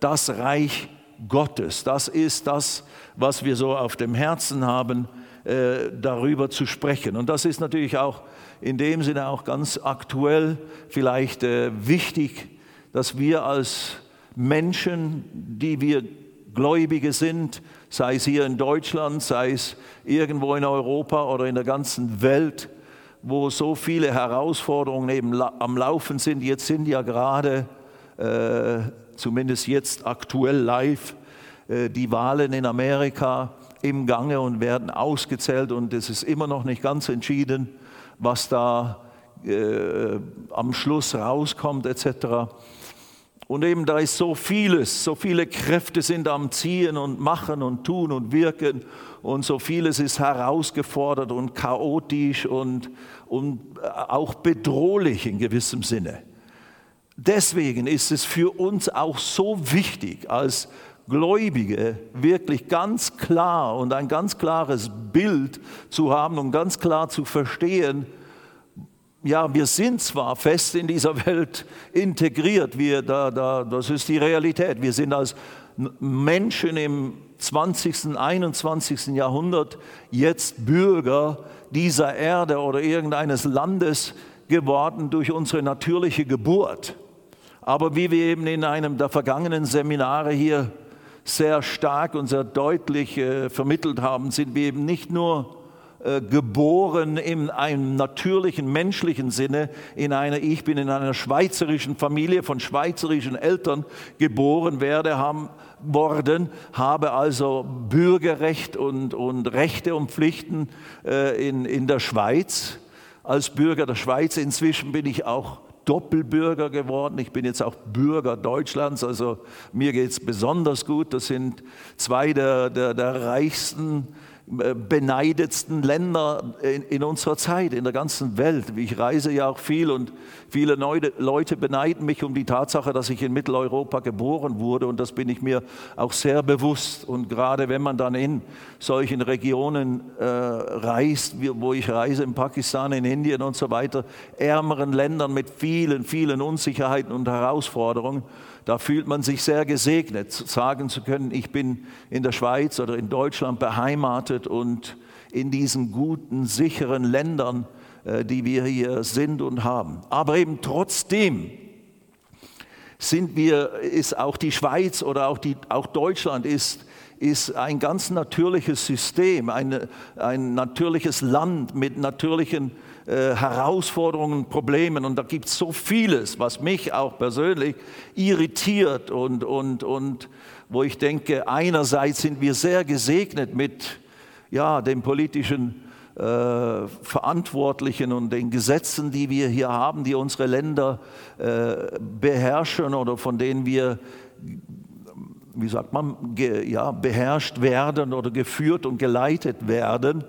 das Reich Gottes. Das ist das, was wir so auf dem Herzen haben, äh, darüber zu sprechen. Und das ist natürlich auch in dem Sinne auch ganz aktuell vielleicht äh, wichtig, dass wir als Menschen, die wir Gläubige sind, sei es hier in Deutschland, sei es irgendwo in Europa oder in der ganzen Welt, wo so viele Herausforderungen eben am Laufen sind. Jetzt sind ja gerade, äh, zumindest jetzt aktuell live, äh, die Wahlen in Amerika im Gange und werden ausgezählt und es ist immer noch nicht ganz entschieden, was da äh, am Schluss rauskommt etc. Und eben da ist so vieles, so viele Kräfte sind am Ziehen und Machen und Tun und Wirken und so vieles ist herausgefordert und chaotisch und, und auch bedrohlich in gewissem Sinne. Deswegen ist es für uns auch so wichtig, als Gläubige wirklich ganz klar und ein ganz klares Bild zu haben und ganz klar zu verstehen, ja, wir sind zwar fest in dieser Welt integriert, wir, da, da, das ist die Realität. Wir sind als Menschen im 20., 21. Jahrhundert jetzt Bürger dieser Erde oder irgendeines Landes geworden durch unsere natürliche Geburt. Aber wie wir eben in einem der vergangenen Seminare hier sehr stark und sehr deutlich äh, vermittelt haben, sind wir eben nicht nur äh, geboren in einem natürlichen menschlichen Sinne, in einer, ich bin in einer schweizerischen Familie von schweizerischen Eltern geboren werde, haben, worden, habe also Bürgerrecht und, und Rechte und Pflichten äh, in, in der Schweiz. Als Bürger der Schweiz inzwischen bin ich auch Doppelbürger geworden. Ich bin jetzt auch Bürger Deutschlands, also mir geht es besonders gut. Das sind zwei der, der, der reichsten beneidetsten Länder in, in, unserer Zeit, in der ganzen Welt. Ich reise ja auch viel und viele Leute beneiden mich um die Tatsache, dass ich in Mitteleuropa geboren wurde und das bin ich mir auch sehr bewusst. Und gerade wenn man dann in solchen Regionen äh, reist, wo ich reise, in Pakistan, in Indien und so weiter, ärmeren Ländern mit vielen, vielen Unsicherheiten und Herausforderungen, da fühlt man sich sehr gesegnet, sagen zu können, ich bin in der Schweiz oder in Deutschland beheimatet und in diesen guten, sicheren Ländern, äh, die wir hier sind und haben. Aber eben trotzdem sind wir, ist auch die Schweiz oder auch, die, auch Deutschland ist, ist ein ganz natürliches System, eine, ein natürliches Land mit natürlichen äh, Herausforderungen, Problemen. Und da gibt es so vieles, was mich auch persönlich irritiert und, und, und wo ich denke, einerseits sind wir sehr gesegnet mit ja, den politischen äh, Verantwortlichen und den Gesetzen, die wir hier haben, die unsere Länder äh, beherrschen oder von denen wir wie sagt man, ge, ja, beherrscht werden oder geführt und geleitet werden.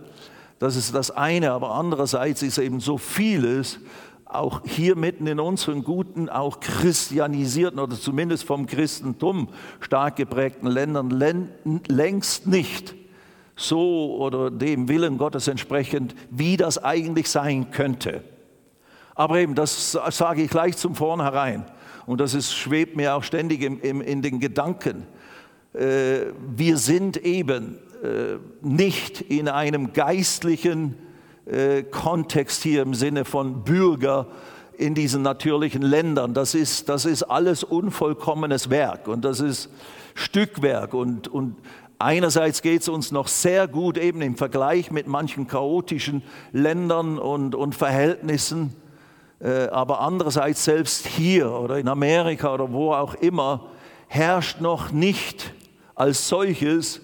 Das ist das eine, aber andererseits ist eben so vieles, auch hier mitten in unseren guten, auch christianisierten oder zumindest vom Christentum stark geprägten Ländern längst nicht so oder dem Willen Gottes entsprechend, wie das eigentlich sein könnte. Aber eben, das sage ich gleich zum Vornherein und das ist, schwebt mir auch ständig im, im, in den Gedanken. Äh, wir sind eben nicht in einem geistlichen äh, Kontext hier im Sinne von Bürger in diesen natürlichen Ländern. Das ist, das ist alles unvollkommenes Werk und das ist Stückwerk und, und Einerseits geht es uns noch sehr gut eben im Vergleich mit manchen chaotischen Ländern und, und Verhältnissen, äh, aber andererseits selbst hier oder in Amerika oder wo auch immer herrscht noch nicht als solches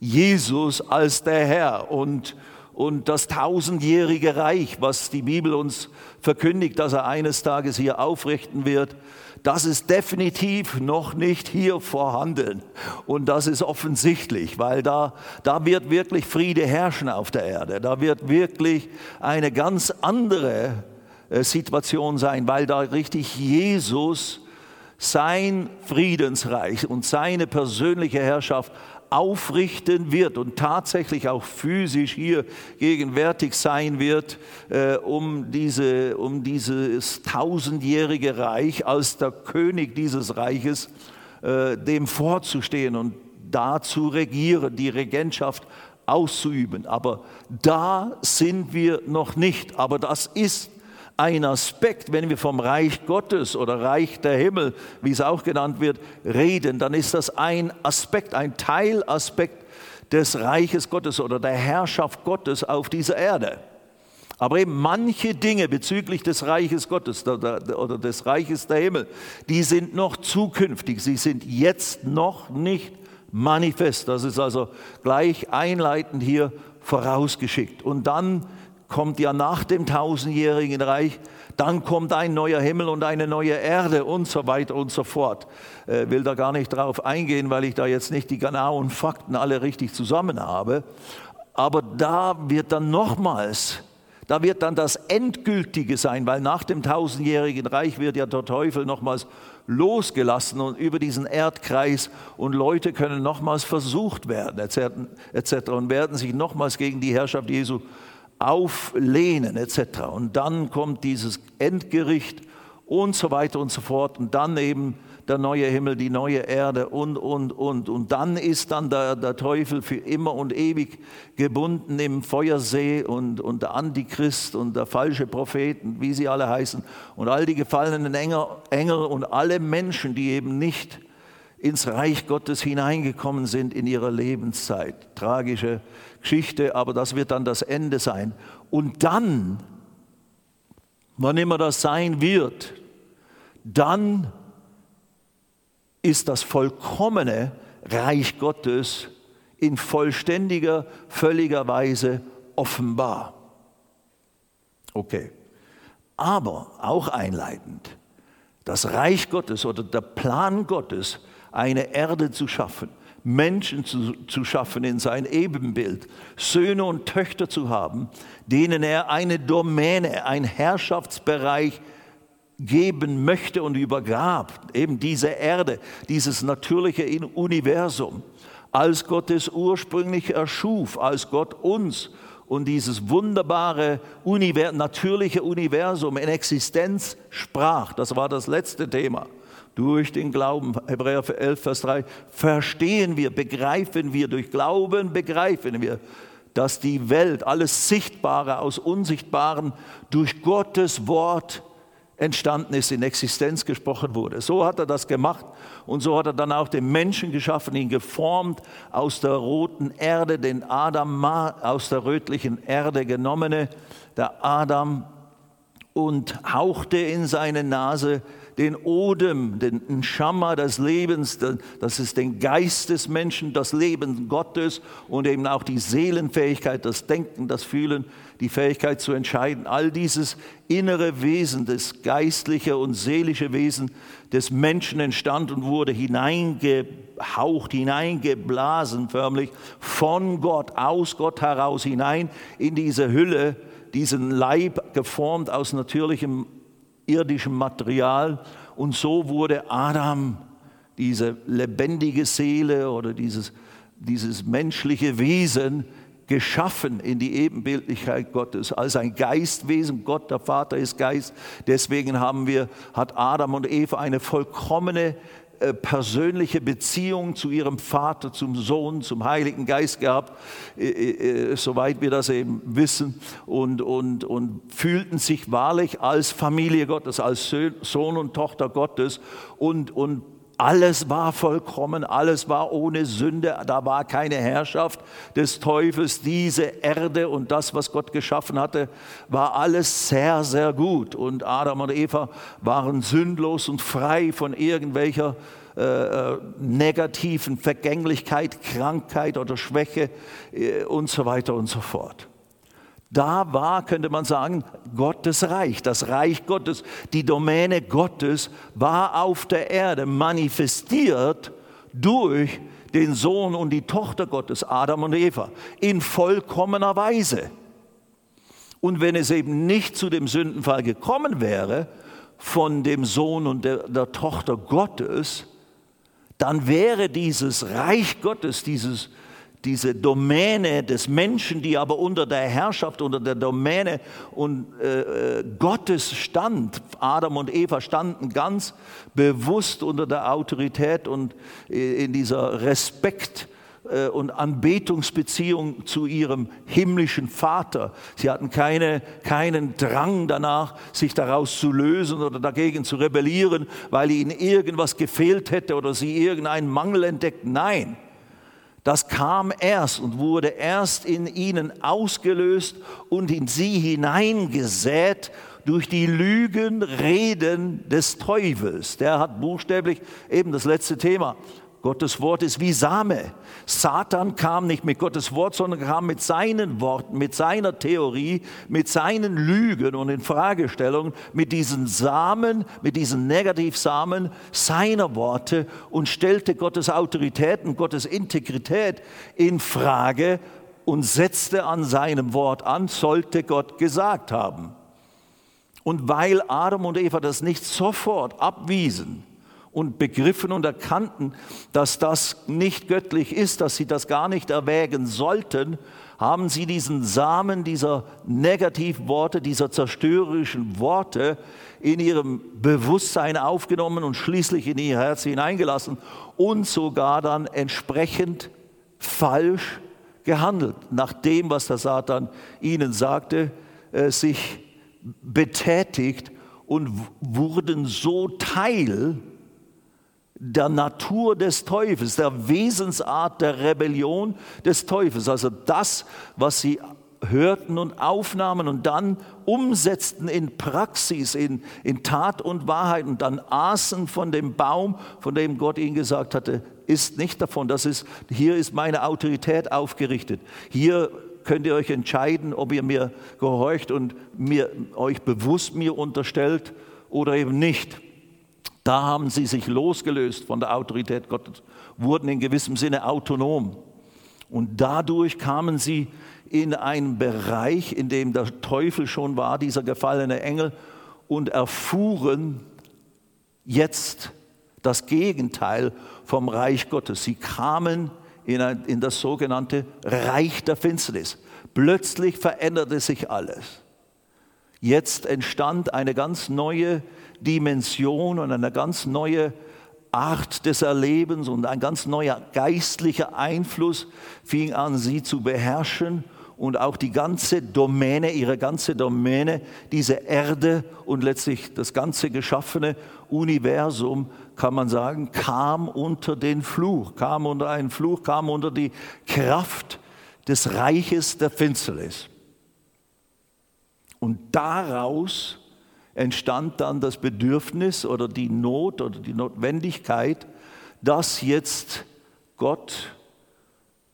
Jesus als der Herr und, und das tausendjährige Reich, was die Bibel uns verkündigt, dass er eines Tages hier aufrichten wird, das ist definitiv noch nicht hier vorhanden. Und das ist offensichtlich, weil da, da wird wirklich Friede herrschen auf der Erde. Da wird wirklich eine ganz andere äh, Situation sein, weil da richtig Jesus sein Friedensreich und seine persönliche Herrschaft aufrichten wird und tatsächlich auch physisch hier gegenwärtig sein wird, äh, um, diese, um dieses tausendjährige Reich als der König dieses Reiches äh, dem vorzustehen und da zu regieren, die Regentschaft auszuüben. Aber da sind wir noch nicht. Aber das ist ein Aspekt, wenn wir vom Reich Gottes oder Reich der Himmel, wie es auch genannt wird, reden, dann ist das ein Aspekt, ein Teilaspekt des Reiches Gottes oder der Herrschaft Gottes auf dieser Erde. Aber eben manche Dinge bezüglich des Reiches Gottes oder des Reiches der Himmel, die sind noch zukünftig, sie sind jetzt noch nicht manifest. Das ist also gleich einleitend hier vorausgeschickt. Und dann kommt ja nach dem tausendjährigen Reich, dann kommt ein neuer Himmel und eine neue Erde und so weiter und so fort. Äh, will da gar nicht drauf eingehen, weil ich da jetzt nicht die genauen Fakten alle richtig zusammen habe. Aber da wird dann nochmals, da wird dann das Endgültige sein, weil nach dem tausendjährigen Reich wird ja der Teufel nochmals losgelassen und über diesen Erdkreis und Leute können nochmals versucht werden etc. und werden sich nochmals gegen die Herrschaft Jesu auflehnen etc. Und dann kommt dieses Endgericht und so weiter und so fort und dann eben der neue Himmel, die neue Erde und, und, und. Und dann ist dann der, der Teufel für immer und ewig gebunden im Feuersee und, und der Antichrist und der falsche Propheten, wie sie alle heißen, und all die gefallenen Engel, Engel und alle Menschen, die eben nicht ins Reich Gottes hineingekommen sind in ihrer Lebenszeit. Tragische Geschichte, aber das wird dann das Ende sein. Und dann, wann immer das sein wird, dann ist das vollkommene Reich Gottes in vollständiger, völliger Weise offenbar. Okay, aber auch einleitend, das Reich Gottes oder der Plan Gottes, eine Erde zu schaffen, Menschen zu, zu schaffen in sein Ebenbild, Söhne und Töchter zu haben, denen er eine Domäne, ein Herrschaftsbereich geben möchte und übergab, eben diese Erde, dieses natürliche Universum, als Gott es ursprünglich erschuf, als Gott uns und dieses wunderbare Univers natürliche Universum in Existenz sprach. Das war das letzte Thema. Durch den Glauben, Hebräer 11, Vers 3, verstehen wir, begreifen wir, durch Glauben begreifen wir, dass die Welt, alles Sichtbare aus Unsichtbaren, durch Gottes Wort entstanden ist, in Existenz gesprochen wurde. So hat er das gemacht und so hat er dann auch den Menschen geschaffen, ihn geformt aus der roten Erde, den Adam aus der rötlichen Erde genommene, der Adam und hauchte in seine Nase den Odem, den Schammer des Lebens, das ist den Geist des Menschen, das Leben Gottes und eben auch die Seelenfähigkeit, das Denken, das Fühlen, die Fähigkeit zu entscheiden. All dieses innere Wesen, das geistliche und seelische Wesen des Menschen entstand und wurde hineingehaucht, hineingeblasen förmlich von Gott, aus Gott heraus hinein in diese Hülle, diesen Leib geformt aus natürlichem irdischem Material. Und so wurde Adam, diese lebendige Seele oder dieses, dieses menschliche Wesen, geschaffen in die Ebenbildlichkeit Gottes als ein Geistwesen. Gott, der Vater, ist Geist. Deswegen haben wir, hat Adam und Eva eine vollkommene persönliche Beziehung zu ihrem Vater, zum Sohn, zum Heiligen Geist gehabt, äh, äh, soweit wir das eben wissen, und, und, und fühlten sich wahrlich als Familie Gottes, als Sohn und Tochter Gottes und, und alles war vollkommen, alles war ohne Sünde, da war keine Herrschaft des Teufels. Diese Erde und das, was Gott geschaffen hatte, war alles sehr, sehr gut. Und Adam und Eva waren sündlos und frei von irgendwelcher äh, äh negativen Vergänglichkeit, Krankheit oder Schwäche äh, und so weiter und so fort. Da war, könnte man sagen, Gottes Reich, das Reich Gottes, die Domäne Gottes war auf der Erde manifestiert durch den Sohn und die Tochter Gottes, Adam und Eva, in vollkommener Weise. Und wenn es eben nicht zu dem Sündenfall gekommen wäre von dem Sohn und der, der Tochter Gottes, dann wäre dieses Reich Gottes, dieses diese Domäne des Menschen, die aber unter der Herrschaft, unter der Domäne und, äh, äh, Gottes stand. Adam und Eva standen ganz bewusst unter der Autorität und äh, in dieser Respekt äh, und Anbetungsbeziehung zu ihrem himmlischen Vater. Sie hatten keine, keinen Drang danach, sich daraus zu lösen oder dagegen zu rebellieren, weil ihnen irgendwas gefehlt hätte oder sie irgendeinen Mangel entdeckten. Nein, das kam erst und wurde erst in ihnen ausgelöst und in sie hineingesät durch die Lügenreden des Teufels. Der hat buchstäblich eben das letzte Thema Gottes Wort ist wie Same. Satan kam nicht mit Gottes Wort, sondern kam mit seinen Worten, mit seiner Theorie, mit seinen Lügen und in Fragestellungen, mit diesen Samen, mit diesen Negativsamen seiner Worte und stellte Gottes Autorität und Gottes Integrität in Frage und setzte an seinem Wort an, sollte Gott gesagt haben. Und weil Adam und Eva das nicht sofort abwiesen, und begriffen und erkannten, dass das nicht göttlich ist, dass sie das gar nicht erwägen sollten, haben sie diesen Samen dieser Negativworte, dieser zerstörerischen Worte in ihrem Bewusstsein aufgenommen und schließlich in ihr Herz hineingelassen und sogar dann entsprechend falsch gehandelt, nach dem, was der Satan ihnen sagte, äh, sich betätigt und wurden so Teil der Natur des Teufels, der Wesensart der Rebellion des Teufels. Also das, was sie hörten und aufnahmen und dann umsetzten in Praxis, in, in Tat und Wahrheit und dann aßen von dem Baum, von dem Gott ihnen gesagt hatte, ist nicht davon. Das ist, hier ist meine Autorität aufgerichtet. Hier könnt ihr euch entscheiden, ob ihr mir gehorcht und mir, euch bewusst mir unterstellt oder eben nicht. Da haben sie sich losgelöst von der Autorität Gottes, wurden in gewissem Sinne autonom. Und dadurch kamen sie in einen Bereich, in dem der Teufel schon war, dieser gefallene Engel, und erfuhren jetzt das Gegenteil vom Reich Gottes. Sie kamen in, ein, in das sogenannte Reich der Finsternis. Plötzlich veränderte sich alles. Jetzt entstand eine ganz neue Dimension und eine ganz neue Art des Erlebens und ein ganz neuer geistlicher Einfluss fing an, sie zu beherrschen und auch die ganze Domäne, ihre ganze Domäne, diese Erde und letztlich das ganze geschaffene Universum, kann man sagen, kam unter den Fluch, kam unter einen Fluch, kam unter die Kraft des Reiches der Finsternis. Und daraus entstand dann das Bedürfnis oder die Not oder die Notwendigkeit, dass jetzt Gott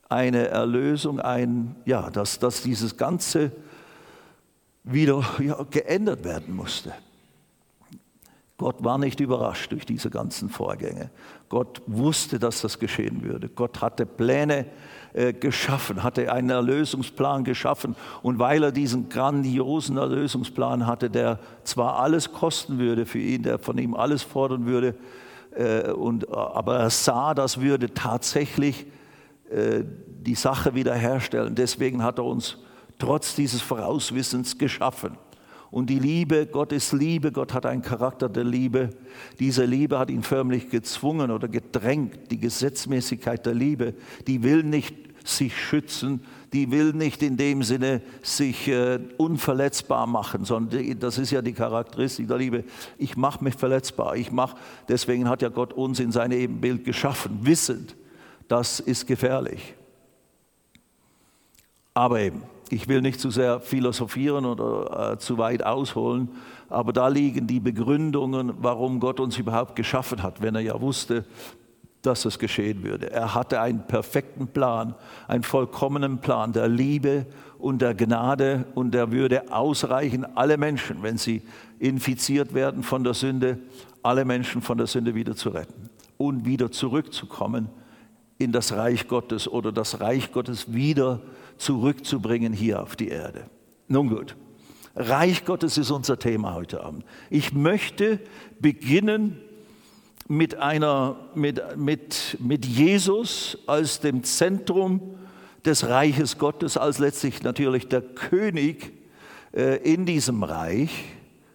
eine Erlösung, ein, ja, dass, dass dieses Ganze wieder ja, geändert werden musste. Gott war nicht überrascht durch diese ganzen Vorgänge. Gott wusste, dass das geschehen würde. Gott hatte Pläne äh, geschaffen, hatte einen Erlösungsplan geschaffen. Und weil er diesen grandiosen Erlösungsplan hatte, der zwar alles kosten würde für ihn, der von ihm alles fordern würde, äh, und, äh, aber er sah, das würde tatsächlich die Sache wiederherstellen. Deswegen hat er uns trotz dieses Vorauswissens geschaffen. Und die Liebe, Gott ist Liebe, Gott hat einen Charakter der Liebe. Diese Liebe hat ihn förmlich gezwungen oder gedrängt. Die Gesetzmäßigkeit der Liebe, die will nicht sich schützen, die will nicht in dem Sinne sich äh, unverletzbar machen, sondern die, das ist ja die Charakteristik der Liebe. Ich mache mich verletzbar. Ich mach, deswegen hat ja Gott uns in sein Ebenbild geschaffen, wissend, das ist gefährlich. Aber eben, ich will nicht zu sehr philosophieren oder äh, zu weit ausholen, aber da liegen die Begründungen, warum Gott uns überhaupt geschaffen hat, wenn er ja wusste, dass es geschehen würde. Er hatte einen perfekten Plan, einen vollkommenen Plan der Liebe und der Gnade und der würde ausreichen, alle Menschen, wenn sie infiziert werden von der Sünde, alle Menschen von der Sünde wieder zu retten und wieder zurückzukommen in das Reich Gottes oder das Reich Gottes wieder zu zurückzubringen hier auf die Erde. Nun gut, Reich Gottes ist unser Thema heute Abend. Ich möchte beginnen mit, einer, mit, mit, mit Jesus als dem Zentrum des Reiches Gottes als letztlich natürlich der König äh, in diesem Reich,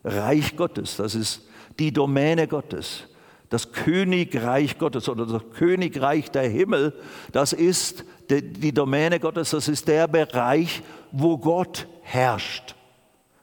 Reich Gottes, das ist die Domäne Gottes. Das Königreich Gottes oder das Königreich der Himmel, das ist die Domäne Gottes, das ist der Bereich, wo Gott herrscht.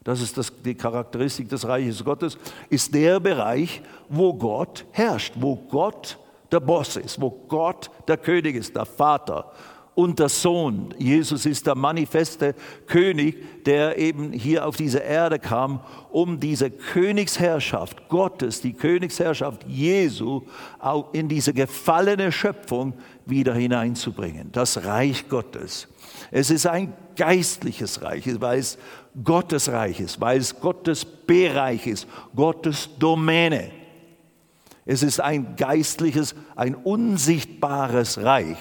Das ist das, die Charakteristik des Reiches Gottes, ist der Bereich, wo Gott herrscht, wo Gott der Boss ist, wo Gott der König ist, der Vater und der Sohn. Jesus ist der manifeste König, der eben hier auf diese Erde kam, um diese Königsherrschaft Gottes, die Königsherrschaft Jesu, auch in diese gefallene Schöpfung wieder hineinzubringen. Das Reich Gottes. Es ist ein geistliches Reich, weil es Gottes Reich ist, weil es Gottes Bereich ist, Gottes Domäne. Es ist ein geistliches, ein unsichtbares Reich.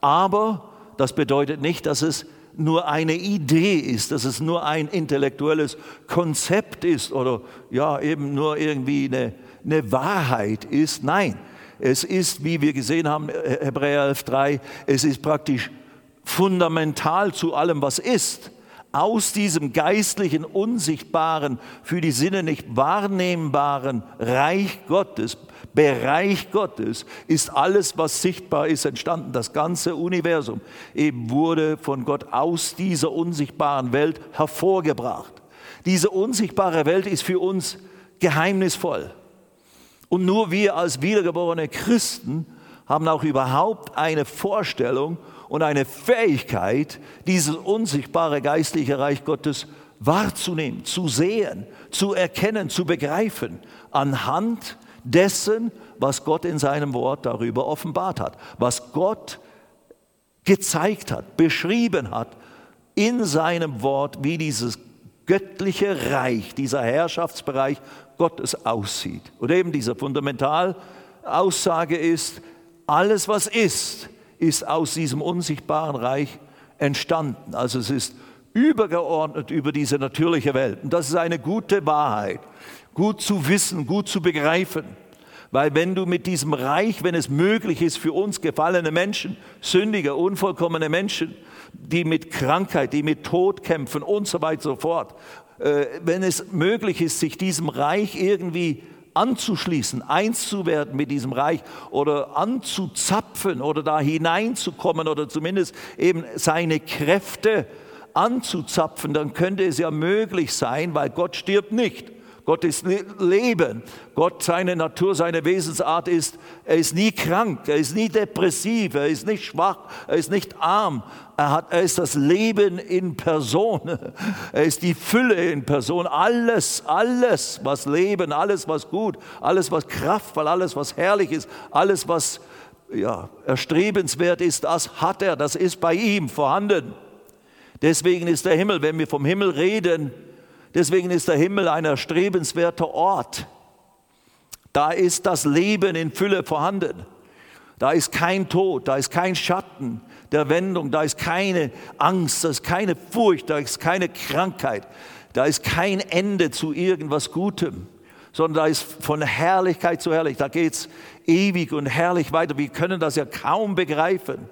Aber das bedeutet nicht, dass es nur eine Idee ist, dass es nur ein intellektuelles Konzept ist oder ja eben nur irgendwie eine, eine Wahrheit ist. Nein, es ist, wie wir gesehen haben, Hebräer 11.3, es ist praktisch fundamental zu allem, was ist. Aus diesem geistlichen, unsichtbaren, für die Sinne nicht wahrnehmbaren Reich Gottes Bereich Gottes ist alles, was sichtbar ist, entstanden. Das ganze Universum eben wurde von Gott aus dieser unsichtbaren Welt hervorgebracht. Diese unsichtbare Welt ist für uns geheimnisvoll. Und nur wir als wiedergeborene Christen haben auch überhaupt eine Vorstellung und eine Fähigkeit, dieses unsichtbare geistliche Reich Gottes wahrzunehmen, zu sehen, zu erkennen, zu begreifen, anhand dessen, was Gott in seinem Wort darüber offenbart hat, was Gott gezeigt hat, beschrieben hat in seinem Wort, wie dieses göttliche Reich, dieser Herrschaftsbereich Gottes aussieht. Und eben diese Fundamentalaussage ist, alles was ist, ist aus diesem unsichtbaren Reich entstanden. Also es ist übergeordnet über diese natürliche Welt. Und das ist eine gute Wahrheit gut zu wissen, gut zu begreifen. Weil wenn du mit diesem Reich, wenn es möglich ist für uns gefallene Menschen, sündige, unvollkommene Menschen, die mit Krankheit, die mit Tod kämpfen und so weiter so fort, äh, wenn es möglich ist, sich diesem Reich irgendwie anzuschließen, eins zu werden mit diesem Reich oder anzuzapfen oder da hineinzukommen oder zumindest eben seine Kräfte anzuzapfen, dann könnte es ja möglich sein, weil Gott stirbt nicht. Gott ist Leben. Gott, seine Natur, seine Wesensart ist, er ist nie krank, er ist nie depressiv, er ist nicht schwach, er ist nicht arm. Er, hat, er ist das Leben in Person. Er ist die Fülle in Person. Alles, alles, was Leben, alles, was gut, alles, was kraftvoll, alles, was herrlich ist, alles, was ja, erstrebenswert ist, das hat er, das ist bei ihm vorhanden. Deswegen ist der Himmel, wenn wir vom Himmel reden, Deswegen ist der Himmel ein erstrebenswerter Ort. Da ist das Leben in Fülle vorhanden. Da ist kein Tod, da ist kein Schatten der Wendung, da ist keine Angst, da ist keine Furcht, da ist keine Krankheit, da ist kein Ende zu irgendwas Gutem, sondern da ist von Herrlichkeit zu Herrlichkeit, da geht es ewig und herrlich weiter. Wir können das ja kaum begreifen.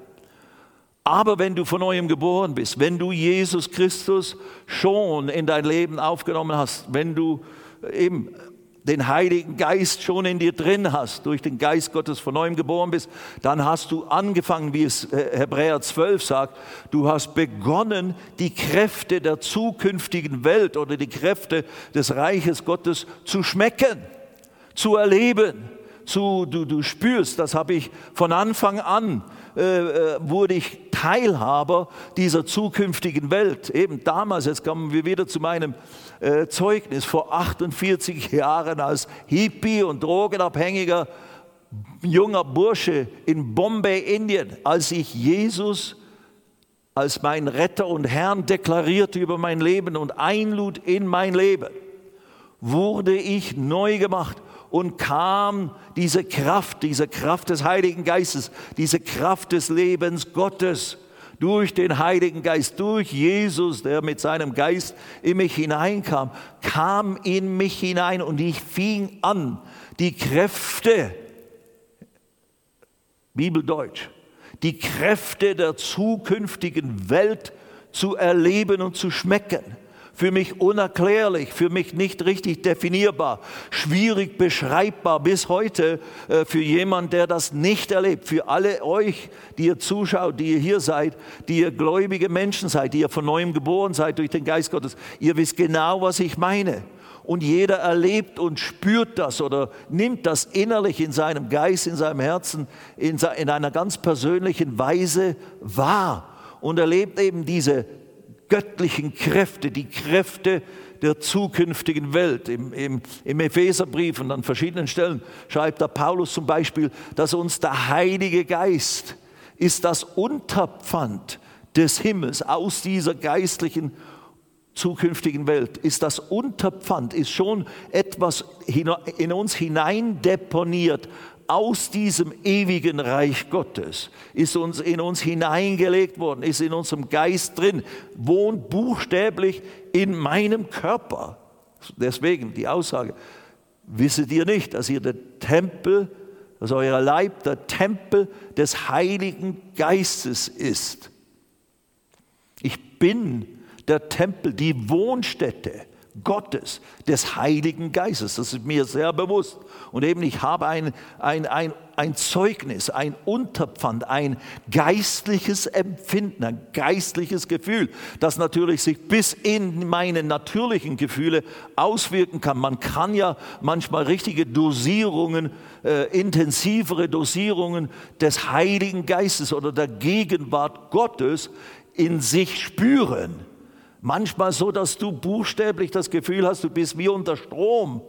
Aber wenn du von neuem geboren bist, wenn du Jesus Christus schon in dein Leben aufgenommen hast, wenn du eben den Heiligen Geist schon in dir drin hast, durch den Geist Gottes von neuem geboren bist, dann hast du angefangen, wie es äh, Hebräer 12 sagt, du hast begonnen, die Kräfte der zukünftigen Welt oder die Kräfte des Reiches Gottes zu schmecken, zu erleben. Zu, du, du spürst, das habe ich von Anfang an äh, äh, wurde ich Teilhaber dieser zukünftigen Welt. Eben damals, jetzt kommen wir wieder zu meinem äh, Zeugnis, vor 48 Jahren als Hippie und drogenabhängiger junger Bursche in Bombay, Indien, als ich Jesus als mein Retter und Herrn deklarierte über mein Leben und einlud in mein Leben, wurde ich neu gemacht und kam diese Kraft, diese Kraft des Heiligen Geistes, diese Kraft des Lebens Gottes durch den Heiligen Geist, durch Jesus, der mit seinem Geist in mich hineinkam, kam in mich hinein und ich fing an, die Kräfte, Bibeldeutsch, die Kräfte der zukünftigen Welt zu erleben und zu schmecken. Für mich unerklärlich, für mich nicht richtig definierbar, schwierig beschreibbar bis heute äh, für jemand, der das nicht erlebt. Für alle euch, die ihr zuschaut, die ihr hier seid, die ihr gläubige Menschen seid, die ihr von neuem geboren seid durch den Geist Gottes. Ihr wisst genau, was ich meine und jeder erlebt und spürt das oder nimmt das innerlich in seinem Geist, in seinem Herzen, in, einer ganz persönlichen Weise wahr und erlebt eben diese göttlichen Kräfte, die Kräfte der zukünftigen Welt. Im, im, Im Epheserbrief und an verschiedenen Stellen schreibt der Paulus zum Beispiel, dass uns der Heilige Geist ist das Unterpfand des Himmels aus dieser geistlichen zukünftigen Welt ist das Unterpfand, ist schon etwas in uns hinein deponiert aus diesem ewigen Reich Gottes, ist uns in uns hineingelegt worden, ist in unserem Geist drin, wohnt buchstäblich in meinem Körper. Deswegen die Aussage, wisset ihr nicht, dass ihr der Tempel, dass euer Leib der Tempel des Heiligen Geistes ist. Ich bin der Tempel, die Wohnstätte Gottes, des Heiligen Geistes. Das ist mir sehr bewusst. Und eben, ich habe ein, ein, ein, ein Zeugnis, ein Unterpfand, ein geistliches Empfinden, ein geistliches Gefühl, das natürlich sich bis in meine natürlichen Gefühle auswirken kann. Man kann ja manchmal richtige Dosierungen, äh, intensivere Dosierungen des Heiligen Geistes oder der Gegenwart Gottes in sich spüren. Manchmal so, dass du buchstäblich das Gefühl hast, du bist wie unter Strom.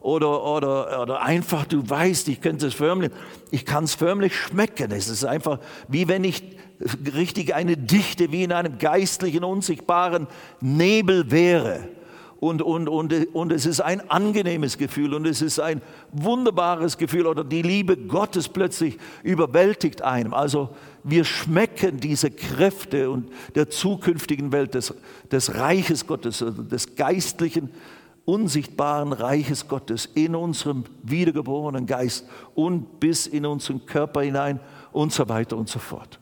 Oder, oder, oder einfach, du weißt, ich könnte es förmlich, ich kann es förmlich schmecken. Es ist einfach wie wenn ich richtig eine Dichte, wie in einem geistlichen, unsichtbaren Nebel wäre und, und, und, und es ist ein angenehmes Gefühl und es ist ein wunderbares Gefühl oder die Liebe Gottes plötzlich überwältigt einem. Also wir schmecken diese Kräfte und der zukünftigen Welt des, des Reiches Gottes, also des geistlichen, unsichtbaren Reiches Gottes in unserem wiedergeborenen Geist und bis in unseren Körper hinein und so weiter und so fort.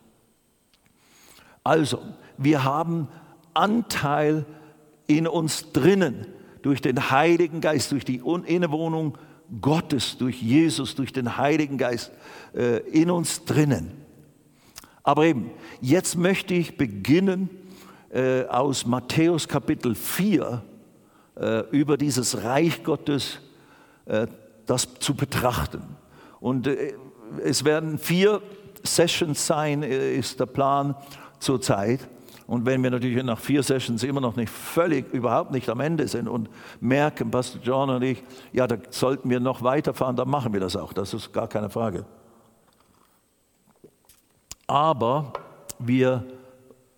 Also, wir haben Anteil in uns drinnen, durch den Heiligen Geist, durch die Innewohnung Gottes, durch Jesus, durch den Heiligen Geist äh, in uns drinnen. Aber eben, jetzt möchte ich beginnen äh, aus Matthäus Kapitel 4 äh, über dieses Reich Gottes äh, das zu betrachten. Und äh, es werden vier Sessions sein, äh, ist der Plan zurzeit. Und wenn wir natürlich nach vier Sessions immer noch nicht völlig, überhaupt nicht am Ende sind und merken, Pastor John und ich, ja, da sollten wir noch weiterfahren, dann machen wir das auch. Das ist gar keine Frage. Aber wir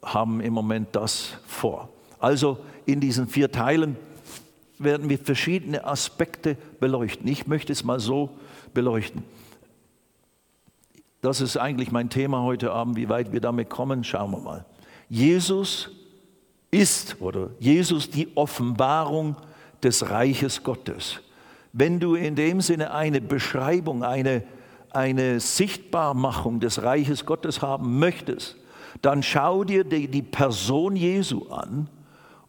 haben im Moment das vor. Also in diesen vier Teilen werden wir verschiedene Aspekte beleuchten. Ich möchte es mal so beleuchten. Das ist eigentlich mein Thema heute Abend. Wie weit wir damit kommen, schauen wir mal. Jesus ist oder Jesus die Offenbarung des Reiches Gottes. Wenn du in dem Sinne eine Beschreibung, eine, eine Sichtbarmachung des Reiches Gottes haben möchtest, dann schau dir die, die Person Jesu an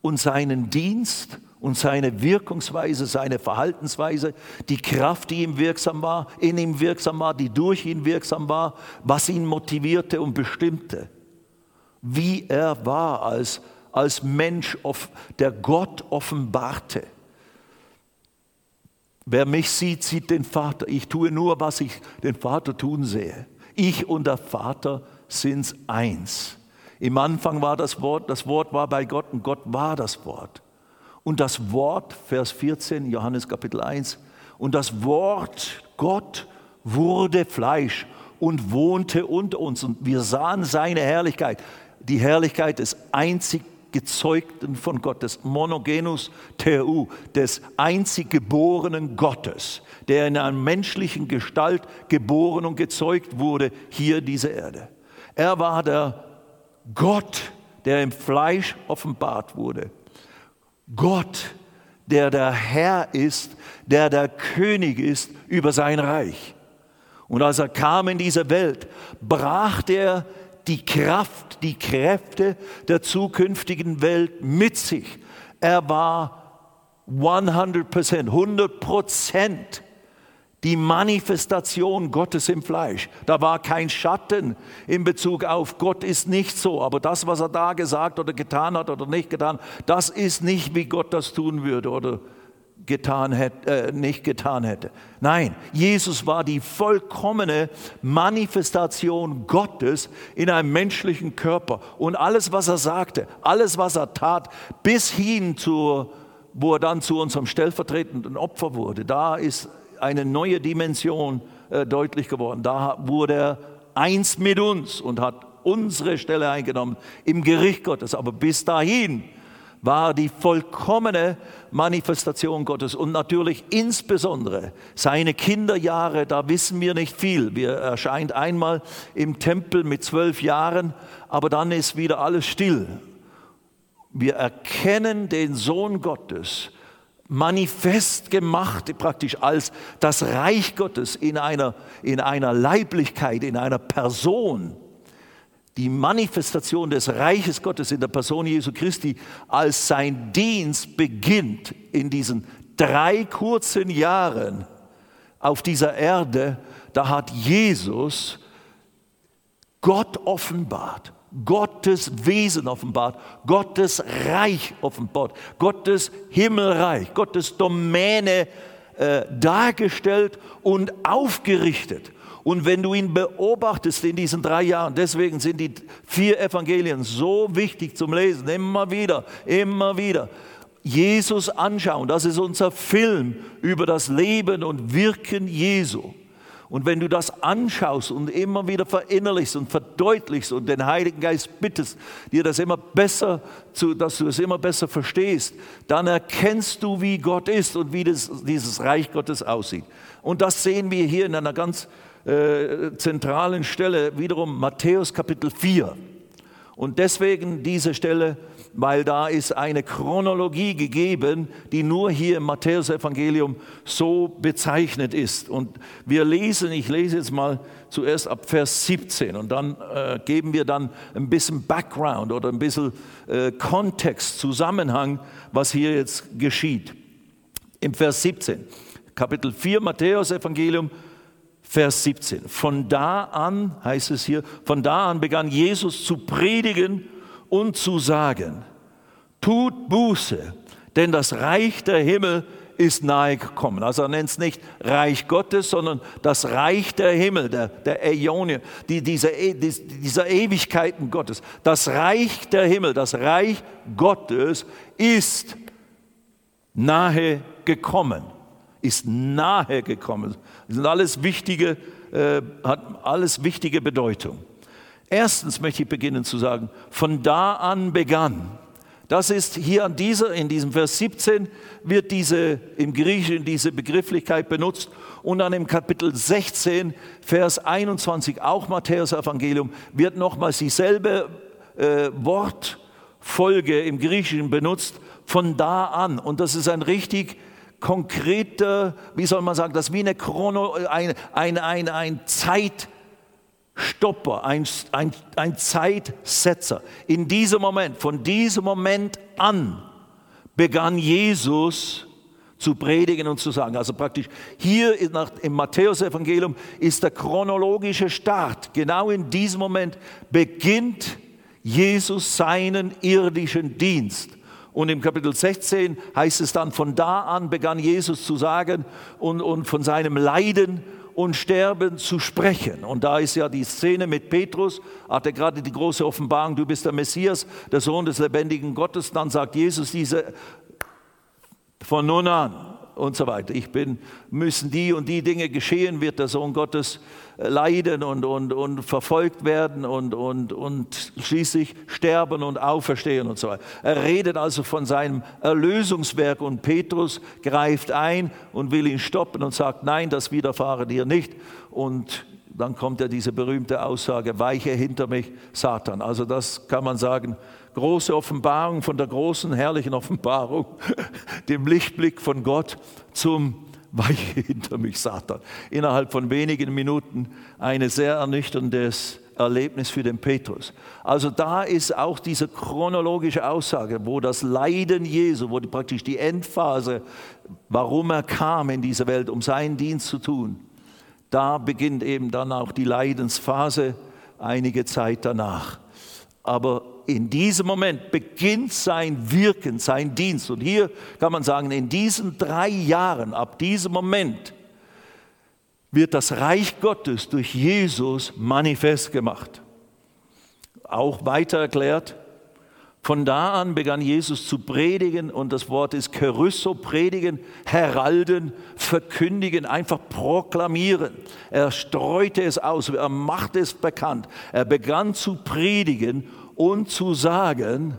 und seinen Dienst und seine Wirkungsweise, seine Verhaltensweise, die Kraft, die ihm wirksam war, in ihm wirksam war, die durch ihn wirksam war, was ihn motivierte und bestimmte wie er war als, als Mensch, der Gott offenbarte. Wer mich sieht, sieht den Vater. Ich tue nur, was ich den Vater tun sehe. Ich und der Vater sind eins. Im Anfang war das Wort, das Wort war bei Gott und Gott war das Wort. Und das Wort, Vers 14, Johannes Kapitel 1, und das Wort Gott wurde Fleisch und wohnte unter uns und wir sahen seine Herrlichkeit die Herrlichkeit des einzig Gezeugten von Gott, des Monogenus Theou, des einzig geborenen Gottes, der in einer menschlichen Gestalt geboren und gezeugt wurde, hier diese Erde. Er war der Gott, der im Fleisch offenbart wurde. Gott, der der Herr ist, der der König ist über sein Reich. Und als er kam in diese Welt, brach er die Kraft, die Kräfte der zukünftigen Welt mit sich. Er war 100% 100 Prozent die Manifestation Gottes im Fleisch. Da war kein Schatten in Bezug auf Gott ist nicht so, aber das, was er da gesagt oder getan hat oder nicht getan, das ist nicht, wie Gott das tun würde oder getan hätte, äh, nicht getan hätte. Nein, Jesus war die vollkommene Manifestation Gottes in einem menschlichen Körper. Und alles, was er sagte, alles, was er tat, bis hin zur, wo er dann zu unserem stellvertretenden Opfer wurde, da ist eine neue Dimension äh, deutlich geworden. Da wurde er eins mit uns und hat unsere Stelle eingenommen im Gericht Gottes. Aber bis dahin war die vollkommene Manifestation Gottes und natürlich insbesondere seine Kinderjahre, da wissen wir nicht viel. Wir erscheint einmal im Tempel mit zwölf Jahren, aber dann ist wieder alles still. Wir erkennen den Sohn Gottes manifest gemacht, praktisch als das Reich Gottes in einer, in einer Leiblichkeit, in einer Person. Die Manifestation des Reiches Gottes in der Person Jesu Christi, als sein Dienst beginnt in diesen drei kurzen Jahren auf dieser Erde, da hat Jesus Gott offenbart. Gottes Wesen offenbart, Gottes Reich offenbart, Gottes Himmelreich, Gottes Domäne äh, dargestellt und aufgerichtet. Und wenn du ihn beobachtest in diesen drei Jahren, deswegen sind die vier Evangelien so wichtig zum Lesen, immer wieder, immer wieder. Jesus anschauen, das ist unser Film über das Leben und Wirken Jesu. Und wenn du das anschaust und immer wieder verinnerlichst und verdeutlichst und den Heiligen Geist bittest, dir das immer besser, zu, dass du es immer besser verstehst, dann erkennst du, wie Gott ist und wie das, dieses Reich Gottes aussieht. Und das sehen wir hier in einer ganz äh, zentralen Stelle, wiederum Matthäus Kapitel 4. Und deswegen diese Stelle weil da ist eine Chronologie gegeben, die nur hier im Matthäus-Evangelium so bezeichnet ist. Und wir lesen, ich lese jetzt mal zuerst ab Vers 17 und dann äh, geben wir dann ein bisschen Background oder ein bisschen äh, Kontext, Zusammenhang, was hier jetzt geschieht. Im Vers 17, Kapitel 4 Matthäus-Evangelium, Vers 17. Von da an, heißt es hier, von da an begann Jesus zu predigen und zu sagen, tut Buße, denn das Reich der Himmel ist nahe gekommen. Also er nennt es nicht Reich Gottes, sondern das Reich der Himmel, der, der Äonie, die, diese, e, dieser Ewigkeiten Gottes. Das Reich der Himmel, das Reich Gottes ist nahe gekommen. Ist nahe gekommen. Das sind alles wichtige, äh, hat alles wichtige Bedeutung. Erstens möchte ich beginnen zu sagen, von da an begann. Das ist hier an dieser, in diesem Vers 17 wird diese, im Griechischen diese Begrifflichkeit benutzt und dann im Kapitel 16, Vers 21, auch Matthäus Evangelium, wird nochmals dieselbe äh, Wortfolge im Griechischen benutzt, von da an. Und das ist ein richtig konkreter, wie soll man sagen, das ist wie eine Chrono, ein, ein, ein, ein Zeit, Stopper, ein, ein, ein Zeitsetzer. In diesem Moment, von diesem Moment an begann Jesus zu predigen und zu sagen. Also praktisch hier im Matthäusevangelium ist der chronologische Start. Genau in diesem Moment beginnt Jesus seinen irdischen Dienst. Und im Kapitel 16 heißt es dann, von da an begann Jesus zu sagen und, und von seinem Leiden und Sterben zu sprechen. Und da ist ja die Szene mit Petrus, hat er gerade die große Offenbarung, du bist der Messias, der Sohn des lebendigen Gottes. Dann sagt Jesus diese von nun an und so weiter. Ich bin, müssen die und die Dinge geschehen, wird der Sohn Gottes äh, leiden und, und, und verfolgt werden und, und, und schließlich sterben und auferstehen und so weiter. Er redet also von seinem Erlösungswerk und Petrus greift ein und will ihn stoppen und sagt, nein, das widerfahre dir nicht. Und dann kommt ja diese berühmte Aussage, weiche hinter mich, Satan. Also das kann man sagen, große Offenbarung von der großen, herrlichen Offenbarung, dem Lichtblick von Gott zum weiche hinter mich, Satan. Innerhalb von wenigen Minuten ein sehr ernüchterndes Erlebnis für den Petrus. Also da ist auch diese chronologische Aussage, wo das Leiden Jesu, wo praktisch die Endphase, warum er kam in diese Welt, um seinen Dienst zu tun, da beginnt eben dann auch die Leidensphase einige Zeit danach. Aber in diesem Moment beginnt sein Wirken, sein Dienst. Und hier kann man sagen, in diesen drei Jahren, ab diesem Moment, wird das Reich Gottes durch Jesus manifest gemacht. Auch weiter erklärt, von da an begann Jesus zu predigen und das Wort ist Kerysso, predigen, heralden, verkündigen, einfach proklamieren. Er streute es aus, er machte es bekannt. Er begann zu predigen und zu sagen,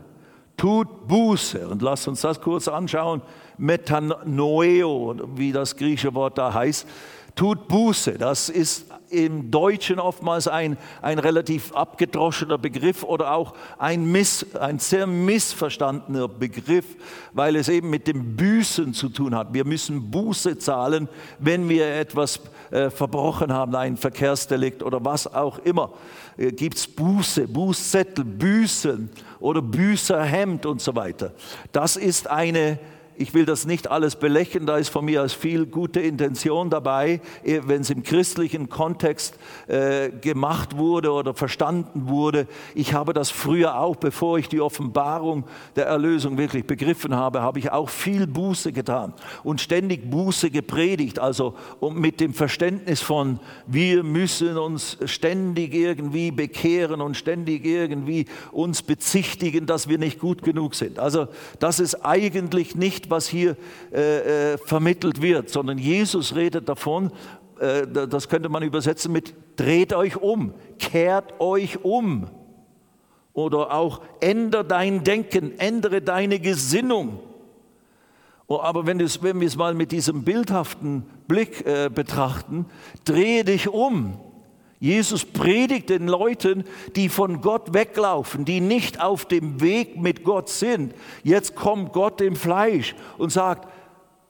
tut Buße. Und lasst uns das kurz anschauen. Metanoeo, wie das griechische Wort da heißt. Tut Buße. Das ist im Deutschen oftmals ein, ein relativ abgedroschener Begriff oder auch ein, miss, ein sehr missverstandener Begriff, weil es eben mit dem Büßen zu tun hat. Wir müssen Buße zahlen, wenn wir etwas äh, verbrochen haben, ein Verkehrsdelikt oder was auch immer. Äh, Gibt es Buße, Bußzettel, Büßen oder Büßerhemd und so weiter. Das ist eine ich will das nicht alles belächeln, da ist von mir aus viel gute Intention dabei, eh, wenn es im christlichen Kontext äh, gemacht wurde oder verstanden wurde. Ich habe das früher auch, bevor ich die Offenbarung der Erlösung wirklich begriffen habe, habe ich auch viel Buße getan und ständig Buße gepredigt, also mit dem Verständnis von, wir müssen uns ständig irgendwie bekehren und ständig irgendwie uns bezichtigen, dass wir nicht gut genug sind. Also das ist eigentlich nicht nicht, was hier äh, äh, vermittelt wird, sondern Jesus redet davon, äh, das könnte man übersetzen mit, dreht euch um, kehrt euch um. Oder auch ändere dein Denken, ändere deine Gesinnung. Oh, aber wenn, wenn wir es mal mit diesem bildhaften Blick äh, betrachten, drehe dich um. Jesus predigt den Leuten, die von Gott weglaufen, die nicht auf dem Weg mit Gott sind. Jetzt kommt Gott im Fleisch und sagt,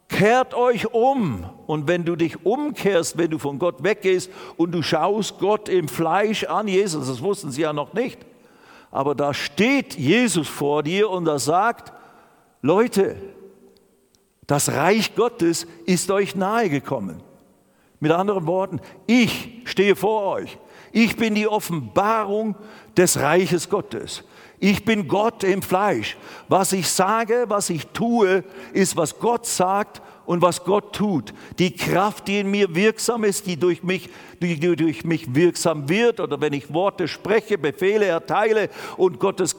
kehrt euch um. Und wenn du dich umkehrst, wenn du von Gott weggehst und du schaust Gott im Fleisch an, Jesus, das wussten sie ja noch nicht, aber da steht Jesus vor dir und er sagt, Leute, das Reich Gottes ist euch nahegekommen. Mit anderen Worten, ich stehe vor euch. Ich bin die Offenbarung des Reiches Gottes. Ich bin Gott im Fleisch. Was ich sage, was ich tue, ist, was Gott sagt und was Gott tut. Die Kraft, die in mir wirksam ist, die durch mich, die, durch mich wirksam wird, oder wenn ich Worte spreche, Befehle erteile und Gottes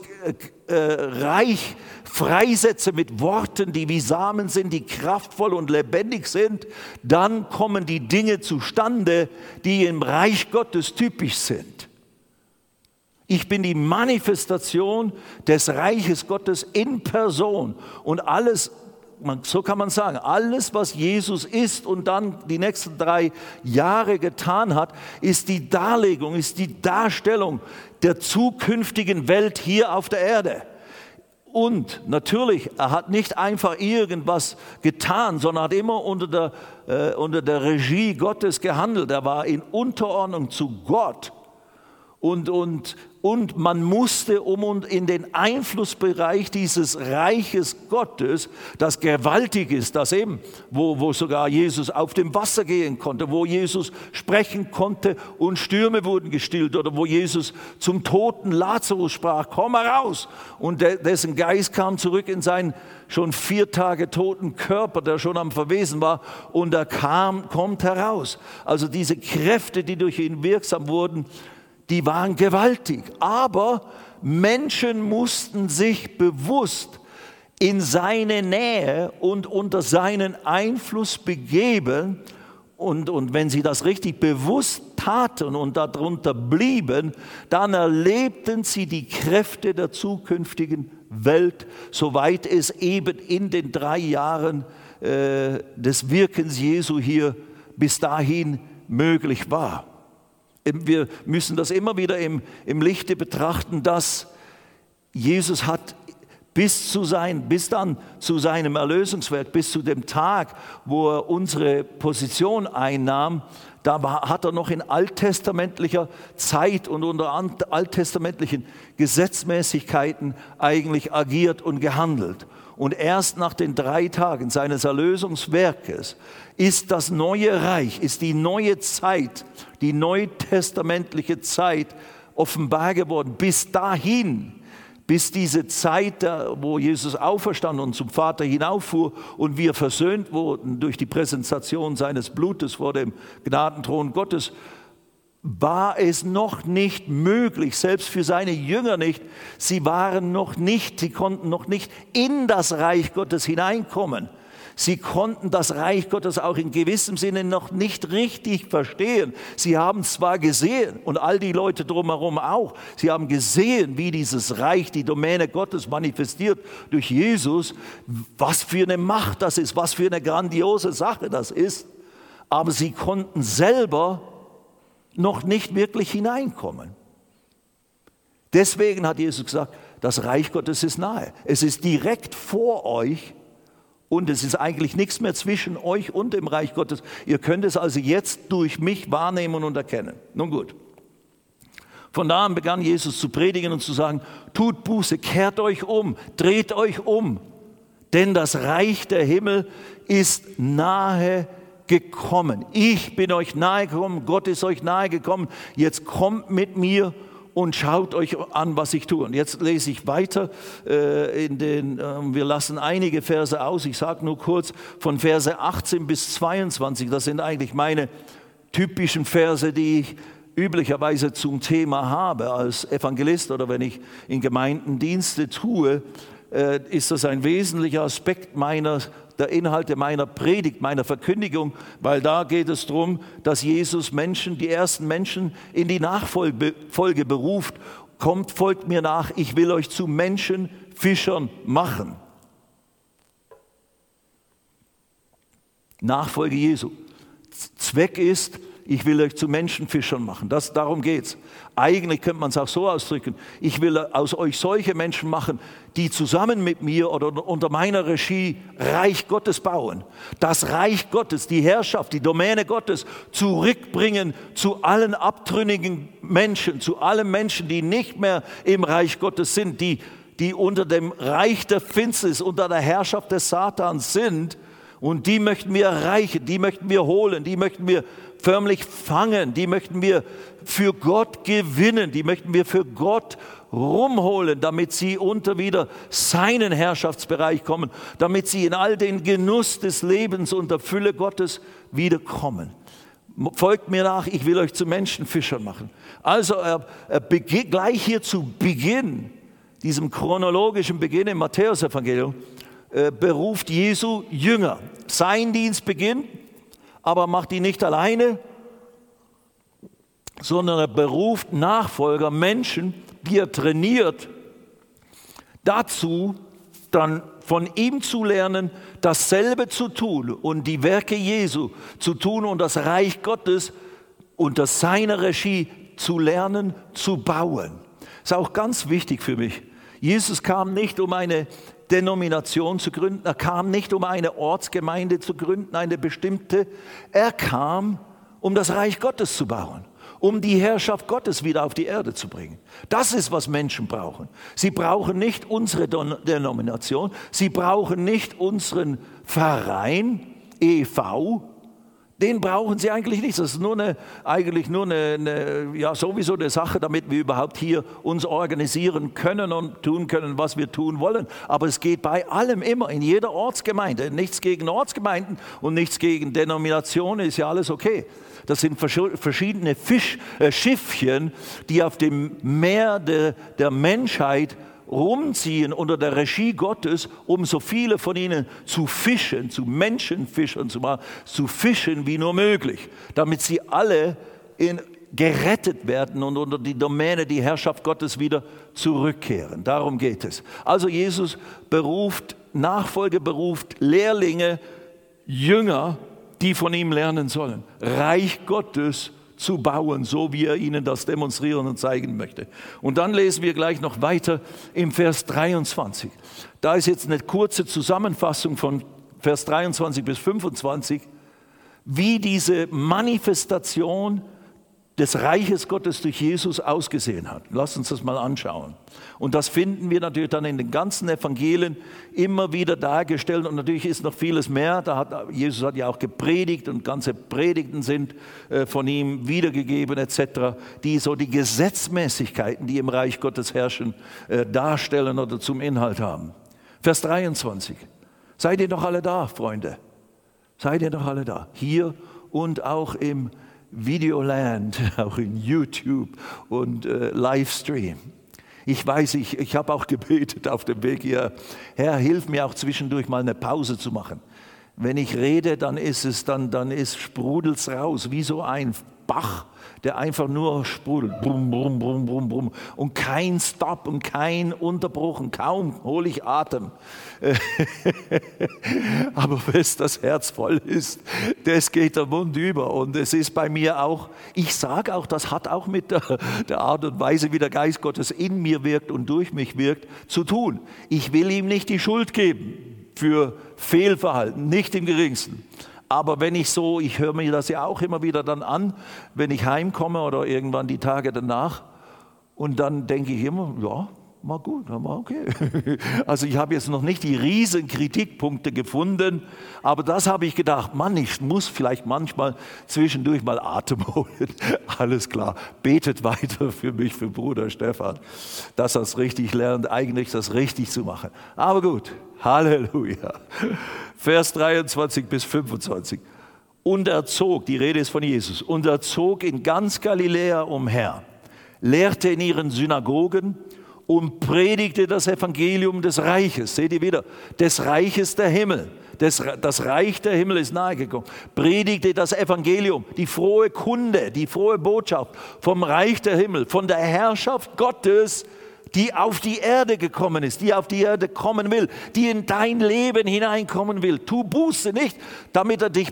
äh, Reich freisetze mit Worten, die wie Samen sind, die kraftvoll und lebendig sind, dann kommen die Dinge zustande, die im Reich Gottes typisch sind. Ich bin die Manifestation des Reiches Gottes in Person und alles so kann man sagen, alles, was Jesus ist und dann die nächsten drei Jahre getan hat, ist die Darlegung, ist die Darstellung der zukünftigen Welt hier auf der Erde. Und natürlich, er hat nicht einfach irgendwas getan, sondern hat immer unter der, äh, unter der Regie Gottes gehandelt. Er war in Unterordnung zu Gott. Und, und und man musste, um in den Einflussbereich dieses Reiches Gottes, das gewaltig ist, das eben, wo, wo sogar Jesus auf dem Wasser gehen konnte, wo Jesus sprechen konnte und Stürme wurden gestillt oder wo Jesus zum toten Lazarus sprach, komm heraus. Und dessen Geist kam zurück in seinen schon vier Tage toten Körper, der schon am Verwesen war, und er kam, kommt heraus. Also diese Kräfte, die durch ihn wirksam wurden, die waren gewaltig. Aber Menschen mussten sich bewusst in seine Nähe und unter seinen Einfluss begeben. Und, und wenn sie das richtig bewusst taten und darunter blieben, dann erlebten sie die Kräfte der zukünftigen Welt, soweit es eben in den drei Jahren äh, des Wirkens Jesu hier bis dahin möglich war. Wir müssen das immer wieder im, im Lichte betrachten, dass Jesus hat bis zu sein, bis dann zu seinem Erlösungswerk, bis zu dem Tag, wo er unsere Position einnahm, da hat er noch in alttestamentlicher Zeit und unter alttestamentlichen Gesetzmäßigkeiten eigentlich agiert und gehandelt. Und erst nach den drei Tagen seines Erlösungswerkes ist das neue Reich, ist die neue Zeit, die neutestamentliche Zeit offenbar geworden. Bis dahin bis diese Zeit, wo Jesus auferstand und zum Vater hinauffuhr und wir versöhnt wurden durch die Präsentation seines Blutes vor dem Gnadenthron Gottes, war es noch nicht möglich, selbst für seine Jünger nicht. Sie waren noch nicht, sie konnten noch nicht in das Reich Gottes hineinkommen. Sie konnten das Reich Gottes auch in gewissem Sinne noch nicht richtig verstehen. Sie haben zwar gesehen und all die Leute drumherum auch, sie haben gesehen, wie dieses Reich, die Domäne Gottes manifestiert durch Jesus, was für eine Macht das ist, was für eine grandiose Sache das ist. Aber sie konnten selber noch nicht wirklich hineinkommen. Deswegen hat Jesus gesagt, das Reich Gottes ist nahe. Es ist direkt vor euch und es ist eigentlich nichts mehr zwischen euch und dem Reich Gottes. Ihr könnt es also jetzt durch mich wahrnehmen und erkennen. Nun gut. Von da an begann Jesus zu predigen und zu sagen, tut Buße, kehrt euch um, dreht euch um, denn das Reich der Himmel ist nahe gekommen. Ich bin euch nahe gekommen, Gott ist euch nahe gekommen. Jetzt kommt mit mir und schaut euch an, was ich tue. Und jetzt lese ich weiter äh, in den, äh, wir lassen einige Verse aus. Ich sage nur kurz von Verse 18 bis 22. Das sind eigentlich meine typischen Verse, die ich üblicherweise zum Thema habe als Evangelist oder wenn ich in Gemeinden Dienste tue, äh, ist das ein wesentlicher Aspekt meiner der Inhalte meiner Predigt, meiner Verkündigung, weil da geht es darum, dass Jesus Menschen, die ersten Menschen in die Nachfolge beruft. Kommt, folgt mir nach, ich will euch zu Menschenfischern machen. Nachfolge Jesu. Zweck ist, ich will euch zu Menschenfischern machen. Das, darum geht es. Eigentlich könnte man es auch so ausdrücken. Ich will aus euch solche Menschen machen, die zusammen mit mir oder unter meiner Regie Reich Gottes bauen. Das Reich Gottes, die Herrschaft, die Domäne Gottes zurückbringen zu allen abtrünnigen Menschen, zu allen Menschen, die nicht mehr im Reich Gottes sind, die, die unter dem Reich der Finsternis, unter der Herrschaft des Satans sind. Und die möchten wir erreichen, die möchten wir holen, die möchten wir förmlich fangen, die möchten wir für Gott gewinnen, die möchten wir für Gott rumholen, damit sie unter wieder seinen Herrschaftsbereich kommen, damit sie in all den Genuss des Lebens und der Fülle Gottes wiederkommen. Folgt mir nach, ich will euch zu Menschenfischern machen. Also er, er gleich hier zu Beginn, diesem chronologischen Beginn im Matthäusevangelium, äh, beruft Jesu Jünger. Sein Dienst beginnt aber macht ihn nicht alleine, sondern er beruft Nachfolger, Menschen, die er trainiert, dazu dann von ihm zu lernen, dasselbe zu tun und die Werke Jesu zu tun und das Reich Gottes unter seiner Regie zu lernen, zu bauen. Das ist auch ganz wichtig für mich. Jesus kam nicht, um eine Denomination zu gründen. Er kam nicht, um eine Ortsgemeinde zu gründen, eine bestimmte. Er kam, um das Reich Gottes zu bauen, um die Herrschaft Gottes wieder auf die Erde zu bringen. Das ist, was Menschen brauchen. Sie brauchen nicht unsere Denomination, sie brauchen nicht unseren Verein, EV, den brauchen sie eigentlich nicht. Das ist nur eine, eigentlich nur eine, eine, ja, sowieso eine Sache, damit wir überhaupt hier uns organisieren können und tun können, was wir tun wollen. Aber es geht bei allem immer, in jeder Ortsgemeinde. Nichts gegen Ortsgemeinden und nichts gegen Denominationen, ist ja alles okay. Das sind verschiedene Fisch, äh, Schiffchen, die auf dem Meer de, der Menschheit rumziehen unter der Regie Gottes, um so viele von ihnen zu fischen, zu Menschenfischern zu machen, zu fischen wie nur möglich, damit sie alle in, gerettet werden und unter die Domäne, die Herrschaft Gottes wieder zurückkehren. Darum geht es. Also Jesus beruft, Nachfolge beruft Lehrlinge, Jünger, die von ihm lernen sollen, Reich Gottes zu bauen, so wie er ihnen das demonstrieren und zeigen möchte. Und dann lesen wir gleich noch weiter im Vers 23. Da ist jetzt eine kurze Zusammenfassung von Vers 23 bis 25, wie diese Manifestation des Reiches Gottes durch Jesus ausgesehen hat. Lass uns das mal anschauen. Und das finden wir natürlich dann in den ganzen Evangelien immer wieder dargestellt. Und natürlich ist noch vieles mehr. Da hat, Jesus hat ja auch gepredigt und ganze Predigten sind äh, von ihm wiedergegeben etc., die so die Gesetzmäßigkeiten, die im Reich Gottes herrschen, äh, darstellen oder zum Inhalt haben. Vers 23. Seid ihr noch alle da, Freunde? Seid ihr noch alle da? Hier und auch im Videoland, auch in YouTube und äh, Livestream. Ich weiß, ich, ich habe auch gebetet auf dem Weg hier. Herr, hilf mir auch zwischendurch mal eine Pause zu machen. Wenn ich rede, dann ist es, dann, dann ist sprudelt's raus, wie so ein Bach der einfach nur sprudelt. Brumm, brumm, brumm, brumm, brumm. Und kein Stopp und kein Unterbruch und kaum hole ich Atem. Aber bis das Herz voll ist, das geht der Mund über. Und es ist bei mir auch, ich sage auch, das hat auch mit der, der Art und Weise, wie der Geist Gottes in mir wirkt und durch mich wirkt, zu tun. Ich will ihm nicht die Schuld geben für Fehlverhalten, nicht im geringsten. Aber wenn ich so, ich höre mir das ja auch immer wieder dann an, wenn ich heimkomme oder irgendwann die Tage danach, und dann denke ich immer, ja, mal gut, mal okay. Also ich habe jetzt noch nicht die riesen Kritikpunkte gefunden, aber das habe ich gedacht, Mann, ich muss vielleicht manchmal zwischendurch mal Atem holen. Alles klar, betet weiter für mich, für Bruder Stefan, dass er es richtig lernt, eigentlich das richtig zu machen. Aber gut, Halleluja. Vers 23 bis 25. Und er zog, die Rede ist von Jesus, und er zog in ganz Galiläa umher, lehrte in ihren Synagogen und predigte das Evangelium des Reiches. Seht ihr wieder, des Reiches der Himmel. Das, das Reich der Himmel ist nahegekommen. Predigte das Evangelium, die frohe Kunde, die frohe Botschaft vom Reich der Himmel, von der Herrschaft Gottes die auf die Erde gekommen ist, die auf die Erde kommen will, die in dein Leben hineinkommen will. Tu Buße nicht, damit er dich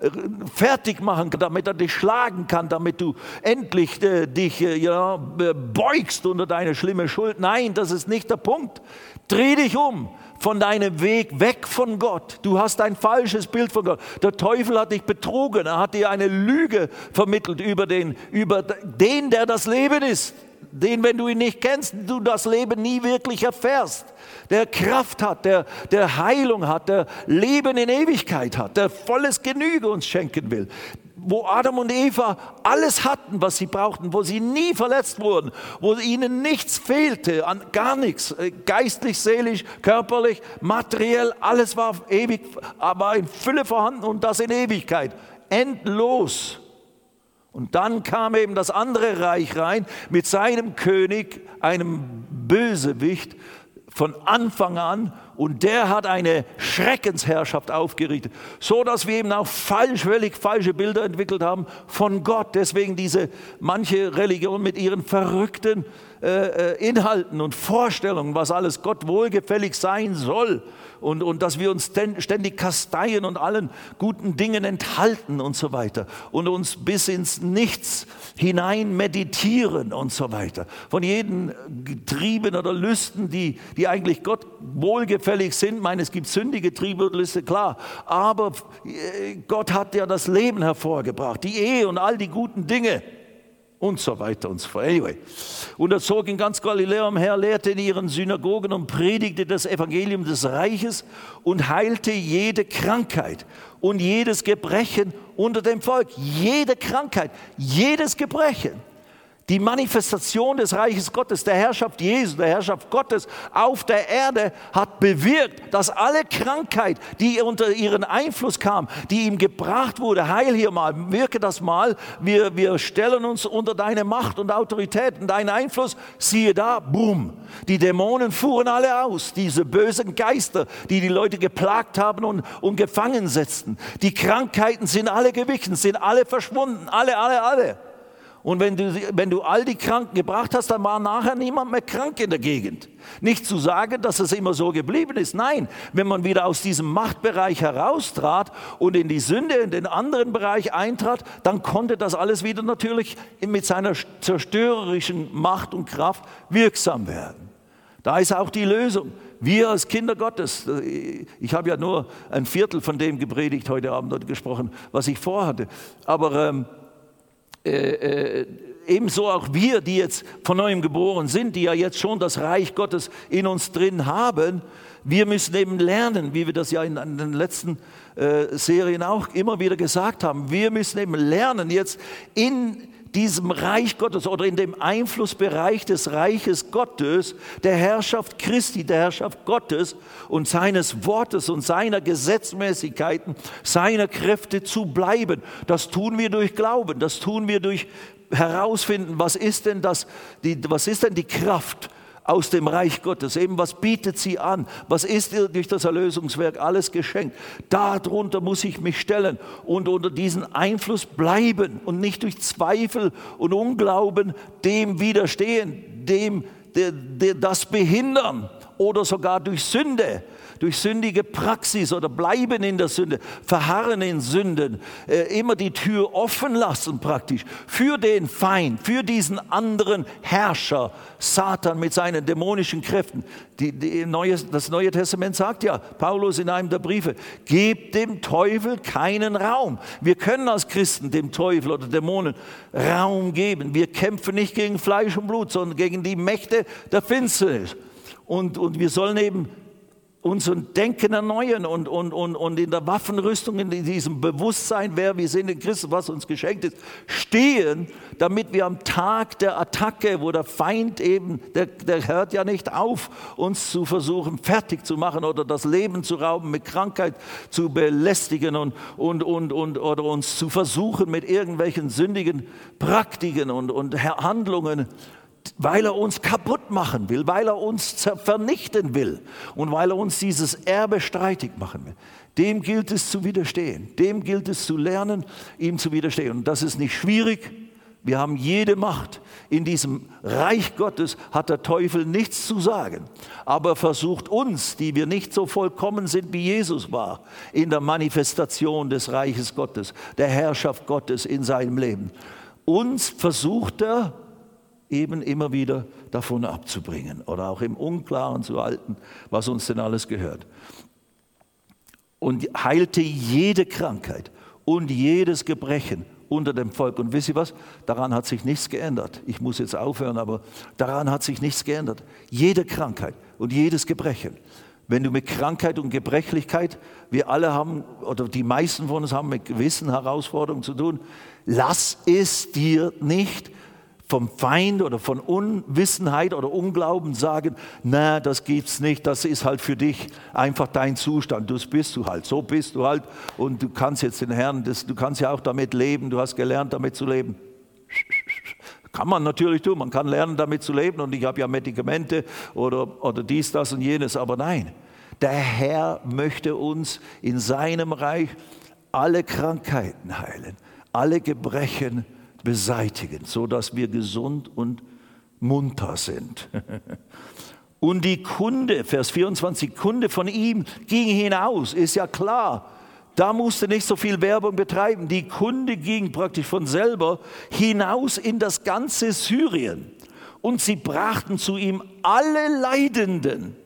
äh, fertig machen kann, damit er dich schlagen kann, damit du endlich äh, dich äh, ja, beugst unter deine schlimme Schuld. Nein, das ist nicht der Punkt. Dreh dich um von deinem Weg weg von Gott. Du hast ein falsches Bild von Gott. Der Teufel hat dich betrogen. Er hat dir eine Lüge vermittelt über den, über den, der das Leben ist den, wenn du ihn nicht kennst, du das Leben nie wirklich erfährst, der Kraft hat, der, der Heilung hat, der Leben in Ewigkeit hat, der volles Genüge uns schenken will. Wo Adam und Eva alles hatten, was sie brauchten, wo sie nie verletzt wurden, wo ihnen nichts fehlte, an gar nichts, äh, geistlich, seelisch, körperlich, materiell, alles war ewig, aber in Fülle vorhanden und das in Ewigkeit. Endlos. Und dann kam eben das andere Reich rein mit seinem König, einem Bösewicht von Anfang an und der hat eine Schreckensherrschaft aufgerichtet, so dass wir eben auch falsch, völlig falsche Bilder entwickelt haben von Gott. Deswegen diese manche Religion mit ihren verrückten äh, äh Inhalten und Vorstellungen, was alles Gott wohlgefällig sein soll und, und dass wir uns ständig kasteien und allen guten Dingen enthalten und so weiter und uns bis ins Nichts hinein meditieren und so weiter. Von jeden Trieben oder Lüsten, die, die eigentlich Gott wohlgefällig sind. Meine, es gibt sündige Triebe und Lüste, klar. Aber äh, Gott hat ja das Leben hervorgebracht, die Ehe und all die guten Dinge und so weiter und so fort. Anyway. Und er zog in ganz Galiläa umher, lehrte in ihren Synagogen und predigte das Evangelium des Reiches und heilte jede Krankheit und jedes Gebrechen unter dem Volk. Jede Krankheit, jedes Gebrechen. Die Manifestation des Reiches Gottes, der Herrschaft Jesu, der Herrschaft Gottes auf der Erde hat bewirkt, dass alle Krankheit, die unter ihren Einfluss kam, die ihm gebracht wurde, heil hier mal, wirke das mal, wir, wir stellen uns unter deine Macht und Autorität und deinen Einfluss, siehe da, boom, die Dämonen fuhren alle aus, diese bösen Geister, die die Leute geplagt haben und, und gefangen setzten. Die Krankheiten sind alle gewichen, sind alle verschwunden, alle, alle, alle. Und wenn du, wenn du all die Kranken gebracht hast, dann war nachher niemand mehr krank in der Gegend. Nicht zu sagen, dass es immer so geblieben ist. Nein, wenn man wieder aus diesem Machtbereich heraustrat und in die Sünde, in den anderen Bereich eintrat, dann konnte das alles wieder natürlich mit seiner zerstörerischen Macht und Kraft wirksam werden. Da ist auch die Lösung. Wir als Kinder Gottes, ich habe ja nur ein Viertel von dem gepredigt heute Abend dort gesprochen, was ich vorhatte. Aber ähm, äh, äh, ebenso auch wir, die jetzt von neuem geboren sind, die ja jetzt schon das Reich Gottes in uns drin haben, wir müssen eben lernen, wie wir das ja in, in den letzten äh, Serien auch immer wieder gesagt haben, wir müssen eben lernen, jetzt in diesem Reich Gottes oder in dem Einflussbereich des Reiches Gottes, der Herrschaft Christi, der Herrschaft Gottes und seines Wortes und seiner Gesetzmäßigkeiten, seiner Kräfte zu bleiben. Das tun wir durch Glauben, das tun wir durch herausfinden, was ist denn das, die, was ist denn die Kraft aus dem Reich Gottes. Eben, was bietet sie an? Was ist ihr durch das Erlösungswerk alles geschenkt? Darunter muss ich mich stellen und unter diesen Einfluss bleiben und nicht durch Zweifel und Unglauben dem widerstehen, dem der, der, das behindern oder sogar durch Sünde durch sündige Praxis oder bleiben in der Sünde, verharren in Sünden, äh, immer die Tür offen lassen praktisch für den Feind, für diesen anderen Herrscher, Satan mit seinen dämonischen Kräften. Die, die Neue, das Neue Testament sagt ja, Paulus in einem der Briefe, gebt dem Teufel keinen Raum. Wir können als Christen dem Teufel oder Dämonen Raum geben. Wir kämpfen nicht gegen Fleisch und Blut, sondern gegen die Mächte der Finsternis. Und, und wir sollen eben unser Denken erneuern und, und, und, und in der Waffenrüstung, in diesem Bewusstsein, wer wir sind in Christus, was uns geschenkt ist, stehen, damit wir am Tag der Attacke, wo der Feind eben, der, der hört ja nicht auf, uns zu versuchen fertig zu machen oder das Leben zu rauben, mit Krankheit zu belästigen und, und, und, und oder uns zu versuchen mit irgendwelchen sündigen Praktiken und, und Handlungen weil er uns kaputt machen will, weil er uns vernichten will und weil er uns dieses Erbe streitig machen will. Dem gilt es zu widerstehen, dem gilt es zu lernen, ihm zu widerstehen. Und das ist nicht schwierig. Wir haben jede Macht. In diesem Reich Gottes hat der Teufel nichts zu sagen. Aber er versucht uns, die wir nicht so vollkommen sind, wie Jesus war, in der Manifestation des Reiches Gottes, der Herrschaft Gottes in seinem Leben. Uns versucht er eben immer wieder davon abzubringen oder auch im Unklaren zu halten, was uns denn alles gehört. Und heilte jede Krankheit und jedes Gebrechen unter dem Volk. Und wisst ihr was? Daran hat sich nichts geändert. Ich muss jetzt aufhören, aber daran hat sich nichts geändert. Jede Krankheit und jedes Gebrechen. Wenn du mit Krankheit und Gebrechlichkeit, wir alle haben, oder die meisten von uns haben mit gewissen Herausforderungen zu tun, lass es dir nicht vom Feind oder von Unwissenheit oder Unglauben sagen, na, das gibt's nicht, das ist halt für dich einfach dein Zustand, das bist du halt, so bist du halt. Und du kannst jetzt den Herrn, das, du kannst ja auch damit leben, du hast gelernt damit zu leben. Kann man natürlich tun, man kann lernen damit zu leben. Und ich habe ja Medikamente oder, oder dies, das und jenes, aber nein, der Herr möchte uns in seinem Reich alle Krankheiten heilen, alle Gebrechen heilen beseitigen, sodass wir gesund und munter sind. Und die Kunde, Vers 24, Kunde von ihm ging hinaus, ist ja klar. Da musste nicht so viel Werbung betreiben. Die Kunde ging praktisch von selber hinaus in das ganze Syrien. Und sie brachten zu ihm alle Leidenden,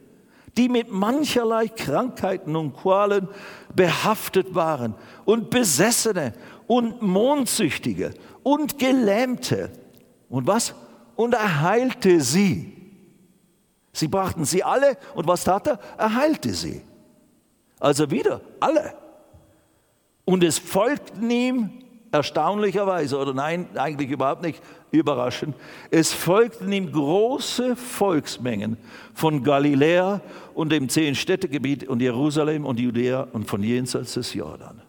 die mit mancherlei Krankheiten und Qualen behaftet waren und Besessene und Mondsüchtige und Gelähmte. Und was? Und er heilte sie. Sie brachten sie alle und was tat er? Er heilte sie. Also wieder alle. Und es folgten ihm erstaunlicherweise, oder nein, eigentlich überhaupt nicht überraschend, es folgten ihm große Volksmengen von Galiläa und dem Zehn-Städtegebiet und Jerusalem und Judäa und von jenseits des Jordan.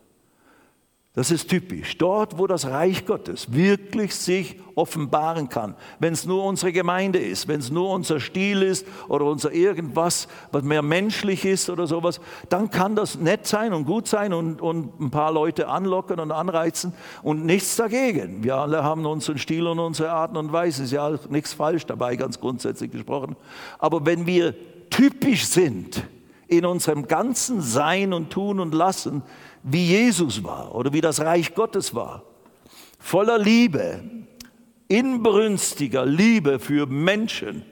Das ist typisch. Dort, wo das Reich Gottes wirklich sich offenbaren kann, wenn es nur unsere Gemeinde ist, wenn es nur unser Stil ist oder unser irgendwas, was mehr menschlich ist oder sowas, dann kann das nett sein und gut sein und, und ein paar Leute anlocken und anreizen und nichts dagegen. Wir alle haben unseren Stil und unsere Arten und Weisen, ist ja nichts falsch dabei, ganz grundsätzlich gesprochen. Aber wenn wir typisch sind in unserem ganzen Sein und Tun und Lassen, wie Jesus war oder wie das Reich Gottes war. Voller Liebe, inbrünstiger Liebe für Menschen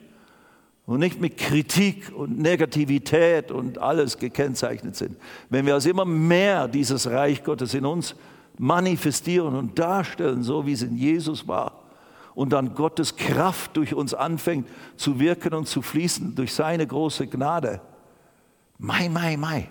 und nicht mit Kritik und Negativität und alles gekennzeichnet sind. Wenn wir also immer mehr dieses Reich Gottes in uns manifestieren und darstellen, so wie es in Jesus war, und dann Gottes Kraft durch uns anfängt zu wirken und zu fließen durch seine große Gnade. Mai, mai, mai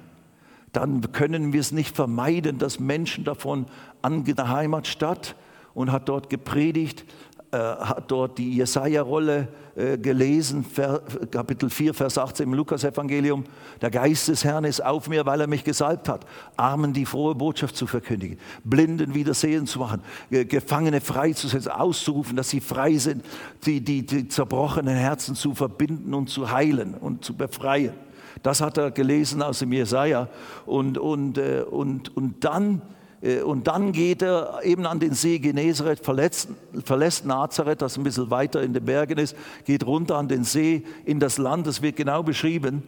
dann können wir es nicht vermeiden, dass Menschen davon an der Heimatstadt und hat dort gepredigt, äh, hat dort die Jesaja-Rolle äh, gelesen, Ver, Kapitel 4, Vers 18 im Lukas-Evangelium. Der Geist des Herrn ist auf mir, weil er mich gesalbt hat, Armen die frohe Botschaft zu verkündigen, Blinden wieder sehen zu machen, Gefangene freizusetzen, auszurufen, dass sie frei sind, die, die, die zerbrochenen Herzen zu verbinden und zu heilen und zu befreien. Das hat er gelesen aus dem Jesaja. Und, und, äh, und, und, dann, äh, und dann geht er eben an den See Genezareth, verlässt, verlässt Nazareth, das ein bisschen weiter in den Bergen ist, geht runter an den See in das Land, das wird genau beschrieben,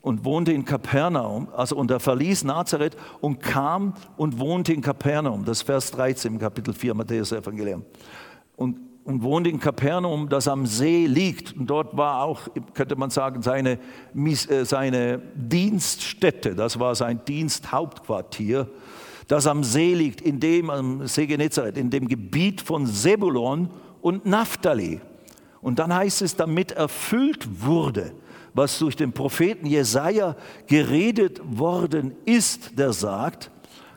und wohnte in Kapernaum. Also, und er verließ Nazareth und kam und wohnte in Kapernaum. Das ist Vers 13 im Kapitel 4 Matthäus Evangelium. Und und wohnte in Kapernaum, das am See liegt. Und dort war auch, könnte man sagen, seine, äh, seine Dienststätte, das war sein Diensthauptquartier, das am See liegt, in dem, am See Genezareth, in dem Gebiet von Sebulon und Naphtali. Und dann heißt es, damit erfüllt wurde, was durch den Propheten Jesaja geredet worden ist, der sagt,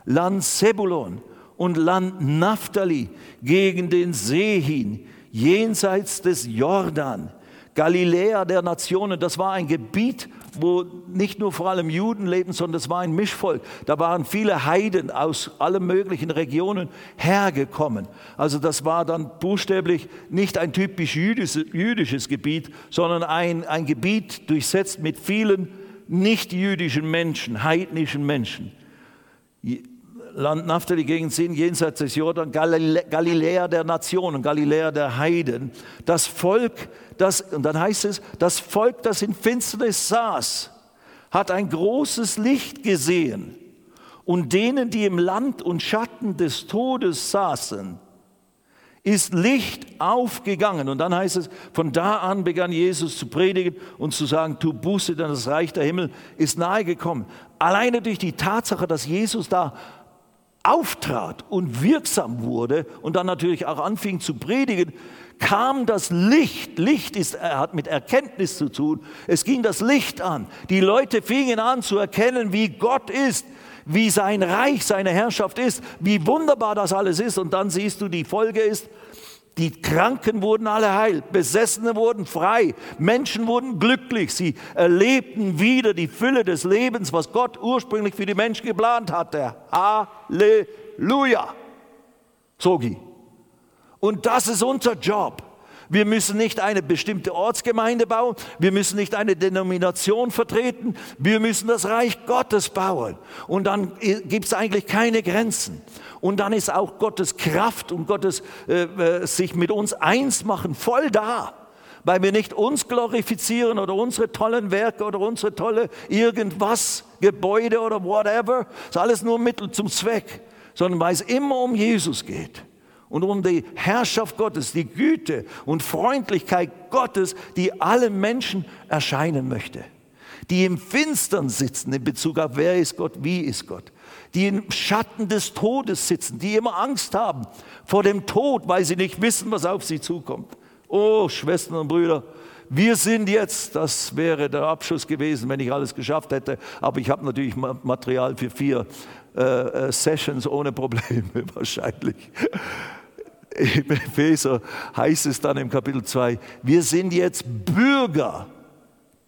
Land Sebulon und Land Naphtali gegen den See hin, jenseits des Jordan, Galiläa der Nationen. Das war ein Gebiet, wo nicht nur vor allem Juden lebten, sondern das war ein Mischvolk. Da waren viele Heiden aus allen möglichen Regionen hergekommen. Also das war dann buchstäblich nicht ein typisch jüdisches, jüdisches Gebiet, sondern ein, ein Gebiet durchsetzt mit vielen nicht-jüdischen Menschen, heidnischen Menschen. Land Naphtali gegen Sinn, jenseits des Jordan, Galiläa der Nationen, Galiläa der Heiden. Das Volk, das, und dann heißt es, das Volk, das in Finsternis saß, hat ein großes Licht gesehen. Und denen, die im Land und Schatten des Todes saßen, ist Licht aufgegangen. Und dann heißt es, von da an begann Jesus zu predigen und zu sagen, tu Buße, denn das Reich der Himmel ist nahe gekommen. Alleine durch die Tatsache, dass Jesus da auftrat und wirksam wurde und dann natürlich auch anfing zu predigen, kam das Licht. Licht ist, er hat mit Erkenntnis zu tun. Es ging das Licht an. Die Leute fingen an zu erkennen, wie Gott ist, wie sein Reich, seine Herrschaft ist, wie wunderbar das alles ist. Und dann siehst du, die Folge ist, die Kranken wurden alle heil, Besessene wurden frei, Menschen wurden glücklich, sie erlebten wieder die Fülle des Lebens, was Gott ursprünglich für die Menschen geplant hatte. Halleluja. Sogi. Und das ist unser Job. Wir müssen nicht eine bestimmte Ortsgemeinde bauen, wir müssen nicht eine Denomination vertreten, wir müssen das Reich Gottes bauen. Und dann gibt es eigentlich keine Grenzen. Und dann ist auch Gottes Kraft und Gottes äh, äh, sich mit uns eins machen voll da. Weil wir nicht uns glorifizieren oder unsere tollen Werke oder unsere tolle irgendwas, Gebäude oder whatever. Das ist alles nur Mittel zum Zweck. Sondern weil es immer um Jesus geht und um die Herrschaft Gottes, die Güte und Freundlichkeit Gottes, die allen Menschen erscheinen möchte. Die im Finstern sitzen in Bezug auf wer ist Gott, wie ist Gott. Die im Schatten des Todes sitzen, die immer Angst haben vor dem Tod, weil sie nicht wissen, was auf sie zukommt. Oh, Schwestern und Brüder, wir sind jetzt, das wäre der Abschluss gewesen, wenn ich alles geschafft hätte, aber ich habe natürlich Material für vier äh, äh Sessions ohne Probleme wahrscheinlich. Im Epheser heißt es dann im Kapitel 2, wir sind jetzt Bürger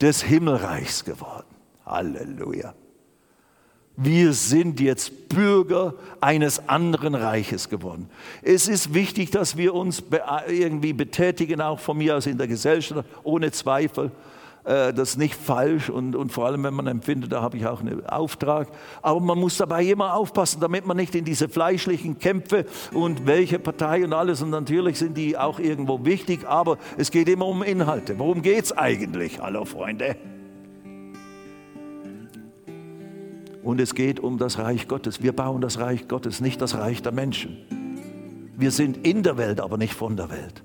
des Himmelreichs geworden. Halleluja. Wir sind jetzt Bürger eines anderen Reiches geworden. Es ist wichtig, dass wir uns irgendwie betätigen, auch von mir aus in der Gesellschaft, ohne Zweifel. Äh, das ist nicht falsch und, und vor allem, wenn man empfindet, da habe ich auch einen Auftrag. Aber man muss dabei immer aufpassen, damit man nicht in diese fleischlichen Kämpfe und welche Partei und alles, und natürlich sind die auch irgendwo wichtig, aber es geht immer um Inhalte. Worum geht es eigentlich? Hallo Freunde. Und es geht um das Reich Gottes. Wir bauen das Reich Gottes, nicht das Reich der Menschen. Wir sind in der Welt, aber nicht von der Welt.